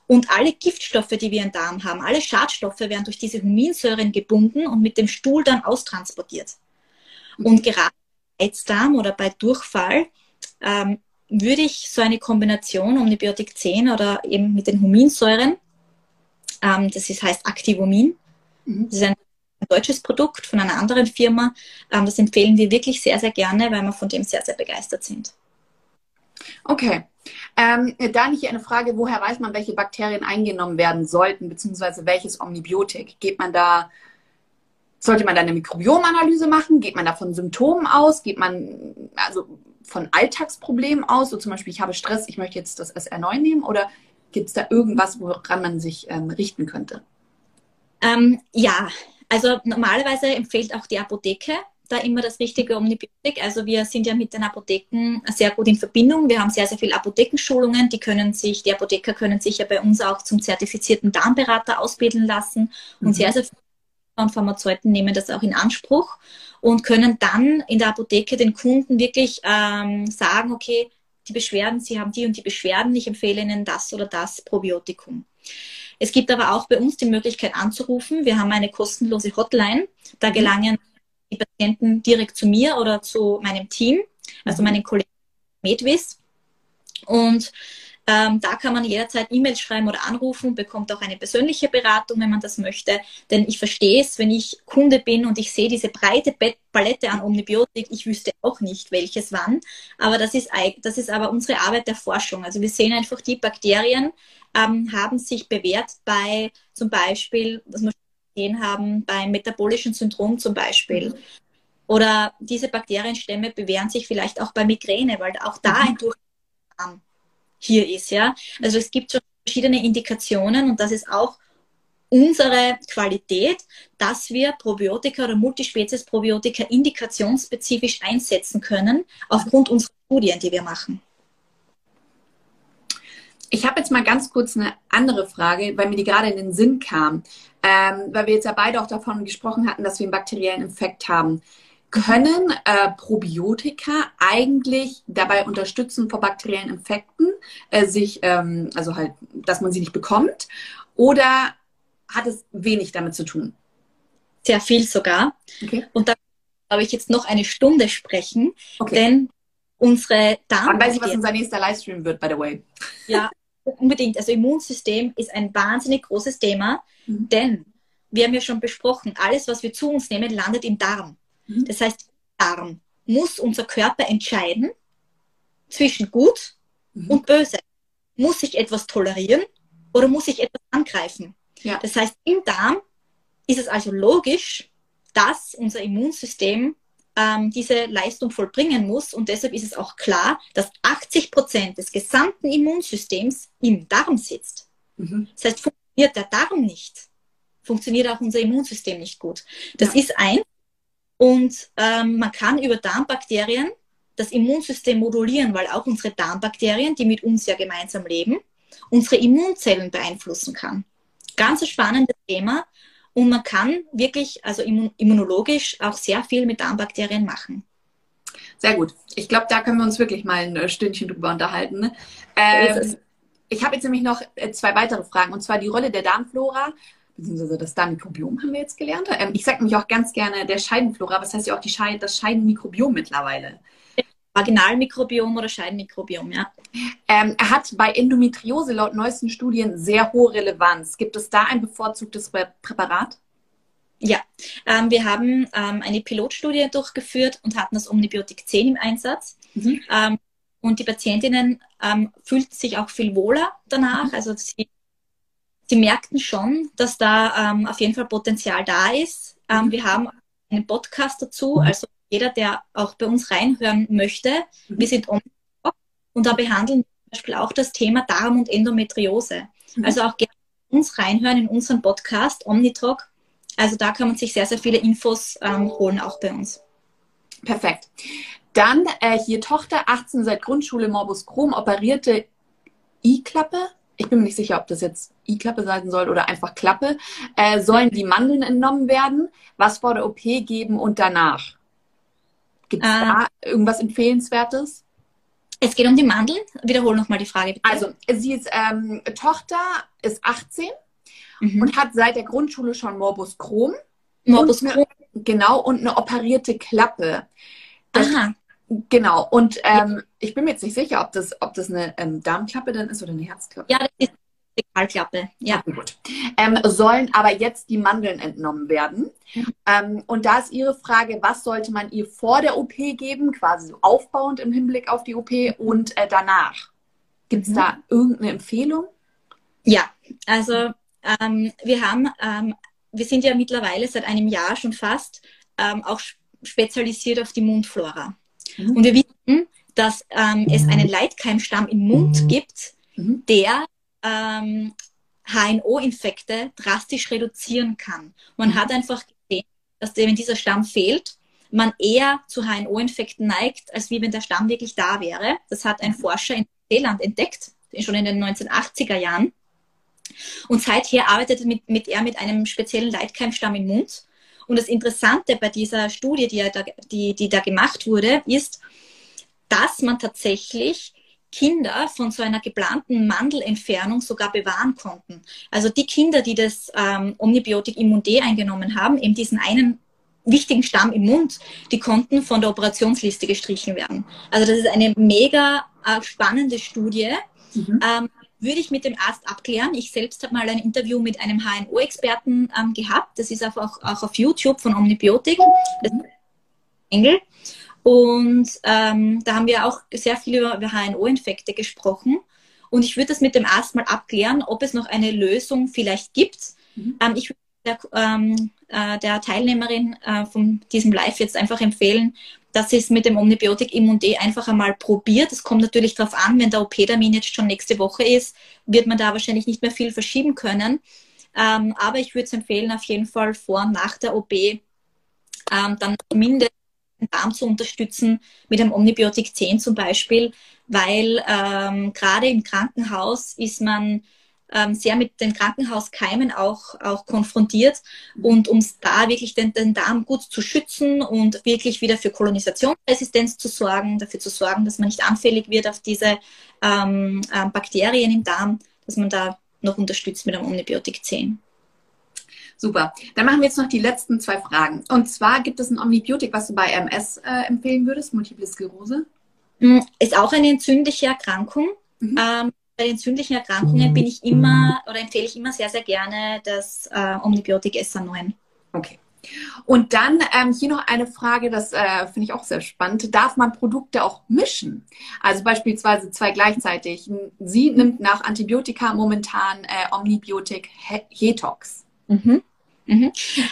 Und alle Giftstoffe, die wir im Darm haben, alle Schadstoffe werden durch diese Huminsäuren gebunden und mit dem Stuhl dann austransportiert. Und gerade bei Reizdarm oder bei Durchfall ähm, würde ich so eine Kombination Omnibiotik 10 oder eben mit den Huminsäuren, ähm, das ist, heißt Activomin, mhm. das ist ein deutsches Produkt von einer anderen Firma, ähm, das empfehlen wir wirklich sehr, sehr gerne, weil wir von dem sehr, sehr begeistert sind. Okay. Ähm, dann hier eine Frage, woher weiß man, welche Bakterien eingenommen werden sollten, beziehungsweise welches Omnibiotik? Geht man da, sollte man da eine Mikrobiomanalyse machen? Geht man da von Symptomen aus? Geht man, also von Alltagsproblemen aus, so zum Beispiel, ich habe Stress, ich möchte jetzt das SR9 nehmen, oder gibt es da irgendwas, woran man sich ähm, richten könnte? Ähm, ja, also normalerweise empfiehlt auch die Apotheke da immer das richtige Omnibiotik. Also wir sind ja mit den Apotheken sehr gut in Verbindung. Wir haben sehr, sehr viele Apothekenschulungen. Die können sich, die Apotheker können sich ja bei uns auch zum zertifizierten Darmberater ausbilden lassen. Und mhm. sehr, sehr viele und Pharmazeuten nehmen das auch in Anspruch und können dann in der Apotheke den Kunden wirklich ähm, sagen, okay, die Beschwerden, Sie haben die und die Beschwerden, ich empfehle Ihnen das oder das Probiotikum. Es gibt aber auch bei uns die Möglichkeit anzurufen. Wir haben eine kostenlose Hotline. Da gelangen die Patienten direkt zu mir oder zu meinem Team, also meinen Kollegen Medvis. Und ähm, da kann man jederzeit E-Mails schreiben oder anrufen, bekommt auch eine persönliche Beratung, wenn man das möchte. Denn ich verstehe es, wenn ich Kunde bin und ich sehe diese breite Palette an Omnibiotik, ich wüsste auch nicht, welches wann. Aber das ist, das ist aber unsere Arbeit der Forschung. Also wir sehen einfach, die Bakterien ähm, haben sich bewährt bei zum Beispiel, was wir gesehen haben, beim metabolischen Syndrom zum Beispiel. Mhm. Oder diese Bakterienstämme bewähren sich vielleicht auch bei Migräne, weil auch da mhm. ein Durchgang hier ist, ja. Also es gibt schon verschiedene Indikationen und das ist auch unsere Qualität, dass wir Probiotika oder Multispezies-Probiotika indikationsspezifisch einsetzen können, aufgrund unserer Studien, die wir machen. Ich habe jetzt mal ganz kurz eine andere Frage, weil mir die gerade in den Sinn kam. Ähm, weil wir jetzt ja beide auch davon gesprochen hatten, dass wir einen bakteriellen Infekt haben. Können äh, Probiotika eigentlich dabei unterstützen vor bakteriellen Infekten, äh, sich, ähm, also halt, dass man sie nicht bekommt? Oder hat es wenig damit zu tun? Sehr viel sogar. Okay. Und da habe ich jetzt noch eine Stunde sprechen, okay. denn unsere Damen. Dann weiß ich, was unser nächster Livestream wird, by the way. *laughs* Ja, unbedingt. Also Immunsystem ist ein wahnsinnig großes Thema, mhm. denn wir haben ja schon besprochen, alles, was wir zu uns nehmen, landet im Darm. Mhm. Das heißt, Darm muss unser Körper entscheiden zwischen gut mhm. und böse. Muss ich etwas tolerieren oder muss ich etwas angreifen? Ja. Das heißt, im Darm ist es also logisch, dass unser Immunsystem ähm, diese Leistung vollbringen muss. Und deshalb ist es auch klar, dass 80 Prozent des gesamten Immunsystems im Darm sitzt. Mhm. Das heißt, funktioniert der Darm nicht, funktioniert auch unser Immunsystem nicht gut. Das ja. ist ein. Und ähm, man kann über Darmbakterien das Immunsystem modulieren, weil auch unsere Darmbakterien, die mit uns ja gemeinsam leben, unsere Immunzellen beeinflussen kann. Ganz ein spannendes Thema. Und man kann wirklich, also immunologisch, auch sehr viel mit Darmbakterien machen. Sehr gut. Ich glaube, da können wir uns wirklich mal ein äh, Stündchen drüber unterhalten. Ne? Ähm, ich habe jetzt nämlich noch äh, zwei weitere Fragen, und zwar die Rolle der Darmflora, beziehungsweise das Darmmikrobiom haben wir jetzt gelernt. Ähm, ich sage nämlich auch ganz gerne der Scheidenflora, was heißt ja auch die Scheid das Scheidenmikrobiom mittlerweile. Vaginalmikrobiom oder Scheidenmikrobiom, ja. Ähm, er hat bei Endometriose laut neuesten Studien sehr hohe Relevanz. Gibt es da ein bevorzugtes Präparat? Ja, ähm, wir haben ähm, eine Pilotstudie durchgeführt und hatten das Omnibiotik 10 im Einsatz. Mhm. Ähm, und die Patientinnen ähm, fühlten sich auch viel wohler danach. Mhm. Also sie, sie merkten schon, dass da ähm, auf jeden Fall Potenzial da ist. Mhm. Wir haben einen Podcast dazu, mhm. also jeder, der auch bei uns reinhören möchte, mhm. wir sind Omnitalk und da behandeln wir zum Beispiel auch das Thema Darm und Endometriose. Mhm. Also auch gerne uns reinhören in unseren Podcast Omnitalk. Also da kann man sich sehr, sehr viele Infos ähm, holen, auch bei uns. Perfekt. Dann äh, hier Tochter 18 seit Grundschule Morbus Crohn operierte I-Klappe. Ich bin mir nicht sicher, ob das jetzt I-Klappe sein soll oder einfach Klappe. Äh, sollen die Mandeln entnommen werden? Was vor der OP geben und danach? Gibt es äh, da irgendwas Empfehlenswertes? Es geht um die Mandeln. Wiederhole nochmal die Frage. Bitte. Also, sie ist ähm, Tochter, ist 18 mhm. und hat seit der Grundschule schon Morbus Crohn. Morbus Crohn. Genau, und eine operierte Klappe. Das, Aha. Genau, und ähm, ich bin mir jetzt nicht sicher, ob das, ob das eine ähm, Darmklappe dann ist oder eine Herzklappe. Ja, das ist Fäkalklappe, ja. Gut. Ähm, sollen aber jetzt die Mandeln entnommen werden. Mhm. Ähm, und da ist Ihre Frage, was sollte man ihr vor der OP geben, quasi so aufbauend im Hinblick auf die OP und äh, danach? Gibt es mhm. da irgendeine Empfehlung? Ja, also ähm, wir haben, ähm, wir sind ja mittlerweile seit einem Jahr schon fast ähm, auch spezialisiert auf die Mundflora. Mhm. Und wir wissen, dass ähm, es einen Leitkeimstamm im Mund mhm. gibt, mhm. der ähm, HNO-Infekte drastisch reduzieren kann. Man hat einfach gesehen, dass wenn dieser Stamm fehlt, man eher zu HNO-Infekten neigt, als wie wenn der Stamm wirklich da wäre. Das hat ein Forscher in Neuseeland entdeckt, schon in den 1980er Jahren. Und seither arbeitet mit, mit er mit einem speziellen Leitkeimstamm im Mund. Und das Interessante bei dieser Studie, die, da, die, die da gemacht wurde, ist, dass man tatsächlich Kinder von so einer geplanten Mandelentfernung sogar bewahren konnten. Also die Kinder, die das ähm, Omnibiotik Immun D eingenommen haben, eben diesen einen wichtigen Stamm im Mund, die konnten von der Operationsliste gestrichen werden. Also das ist eine mega äh, spannende Studie. Mhm. Ähm, würde ich mit dem Arzt abklären. Ich selbst habe mal ein Interview mit einem HNO-Experten ähm, gehabt. Das ist auch, auch auf YouTube von Omnibiotik. Engel. Und ähm, da haben wir auch sehr viel über HNO-Infekte gesprochen. Und ich würde das mit dem Arzt mal abklären, ob es noch eine Lösung vielleicht gibt. Mhm. Ähm, ich würde der, ähm, äh, der Teilnehmerin äh, von diesem Live jetzt einfach empfehlen, dass sie es mit dem Omnibiotik Immun D einfach einmal probiert. Es kommt natürlich darauf an, wenn der OP-Termin jetzt schon nächste Woche ist, wird man da wahrscheinlich nicht mehr viel verschieben können. Ähm, aber ich würde es empfehlen, auf jeden Fall vor und nach der OP ähm, dann mindestens den Darm zu unterstützen mit einem Omnibiotik 10 zum Beispiel, weil ähm, gerade im Krankenhaus ist man ähm, sehr mit den Krankenhauskeimen auch, auch konfrontiert. Und um da wirklich den, den Darm gut zu schützen und wirklich wieder für Kolonisationsresistenz zu sorgen, dafür zu sorgen, dass man nicht anfällig wird auf diese ähm, äh, Bakterien im Darm, dass man da noch unterstützt mit einem Omnibiotik 10. Super. Dann machen wir jetzt noch die letzten zwei Fragen. Und zwar gibt es ein Omnibiotik, was du bei MS äh, empfehlen würdest, Multiple Sklerose? Mm, ist auch eine entzündliche Erkrankung. Mhm. Ähm, bei entzündlichen Erkrankungen bin ich immer oder empfehle ich immer sehr, sehr gerne das äh, Omnibiotik SA9. Okay. Und dann ähm, hier noch eine Frage, das äh, finde ich auch sehr spannend. Darf man Produkte auch mischen? Also beispielsweise zwei gleichzeitig. Sie nimmt nach Antibiotika momentan äh, Omnibiotik Hetox. Mhm. Mhm.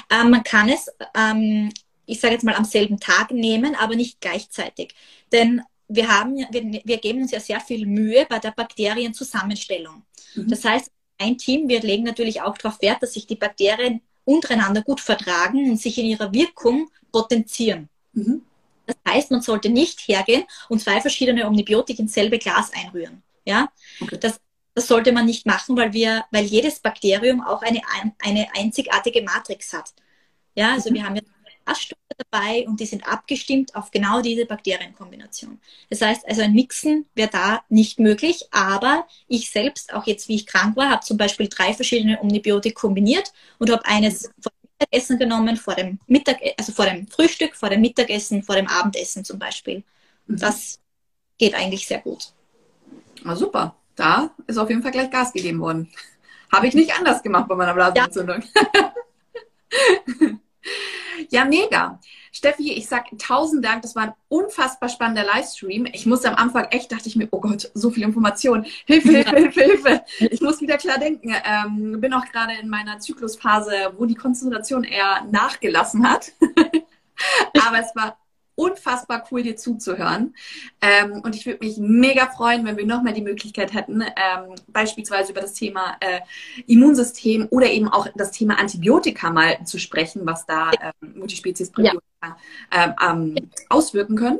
Ähm, man kann es, ähm, ich sage jetzt mal, am selben Tag nehmen, aber nicht gleichzeitig. Denn wir, haben, wir, wir geben uns ja sehr viel Mühe bei der Bakterienzusammenstellung. Mhm. Das heißt, ein Team, wir legen natürlich auch darauf Wert, dass sich die Bakterien untereinander gut vertragen und sich in ihrer Wirkung potenzieren. Mhm. Das heißt, man sollte nicht hergehen und zwei verschiedene Omnibiotik ins selbe Glas einrühren. Ja? Okay. Das das sollte man nicht machen, weil wir, weil jedes Bakterium auch eine, eine einzigartige Matrix hat. Ja, also mhm. wir haben ja Ballaststoffe dabei und die sind abgestimmt auf genau diese Bakterienkombination. Das heißt, also ein Mixen wäre da nicht möglich, aber ich selbst, auch jetzt wie ich krank war, habe zum Beispiel drei verschiedene Omnibiotik kombiniert und habe eines vor dem Mittagessen genommen, vor dem Mittag, also vor dem Frühstück, vor dem Mittagessen, vor dem Abendessen zum Beispiel. Mhm. Das geht eigentlich sehr gut. Ah, super da ist auf jeden Fall gleich Gas gegeben worden. Habe ich nicht anders gemacht bei meiner Blasenentzündung. Ja. *laughs* ja, mega. Steffi, ich sag tausend Dank. Das war ein unfassbar spannender Livestream. Ich musste am Anfang echt, dachte ich mir, oh Gott, so viel Information. Hilfe, Hilfe, Hilfe, Hilfe. Ich muss wieder klar denken. Ähm, bin auch gerade in meiner Zyklusphase, wo die Konzentration eher nachgelassen hat. *laughs* Aber es war unfassbar cool, dir zuzuhören. Ähm, und ich würde mich mega freuen, wenn wir nochmal die Möglichkeit hätten, ähm, beispielsweise über das Thema äh, Immunsystem oder eben auch das Thema Antibiotika mal zu sprechen, was da ähm, Multispezies-Präbiotika ja. Ähm, auswirken können.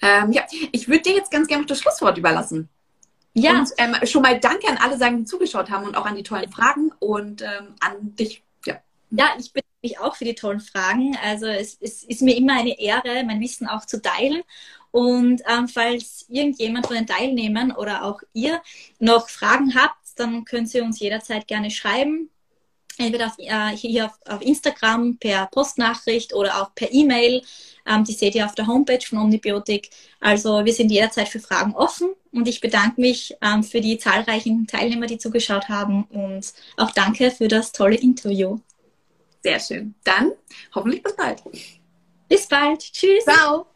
Ähm, ja, ich würde dir jetzt ganz gerne noch das Schlusswort überlassen. Ja. Und ähm, schon mal danke an alle die zugeschaut haben und auch an die tollen Fragen und an dich. Ja. Ja, ich bin mich auch für die tollen Fragen. Also es, es ist mir immer eine Ehre, mein Wissen auch zu teilen. Und ähm, falls irgendjemand von den Teilnehmern oder auch ihr noch Fragen habt, dann könnt ihr uns jederzeit gerne schreiben. Entweder auf, äh, hier auf, auf, Instagram per Postnachricht oder auch per E-Mail. Ähm, die seht ihr auf der Homepage von Omnibiotik. Also wir sind jederzeit für Fragen offen und ich bedanke mich ähm, für die zahlreichen Teilnehmer, die zugeschaut haben und auch danke für das tolle Interview. Sehr schön. Dann hoffentlich bis bald. Bis bald. Tschüss. Ciao.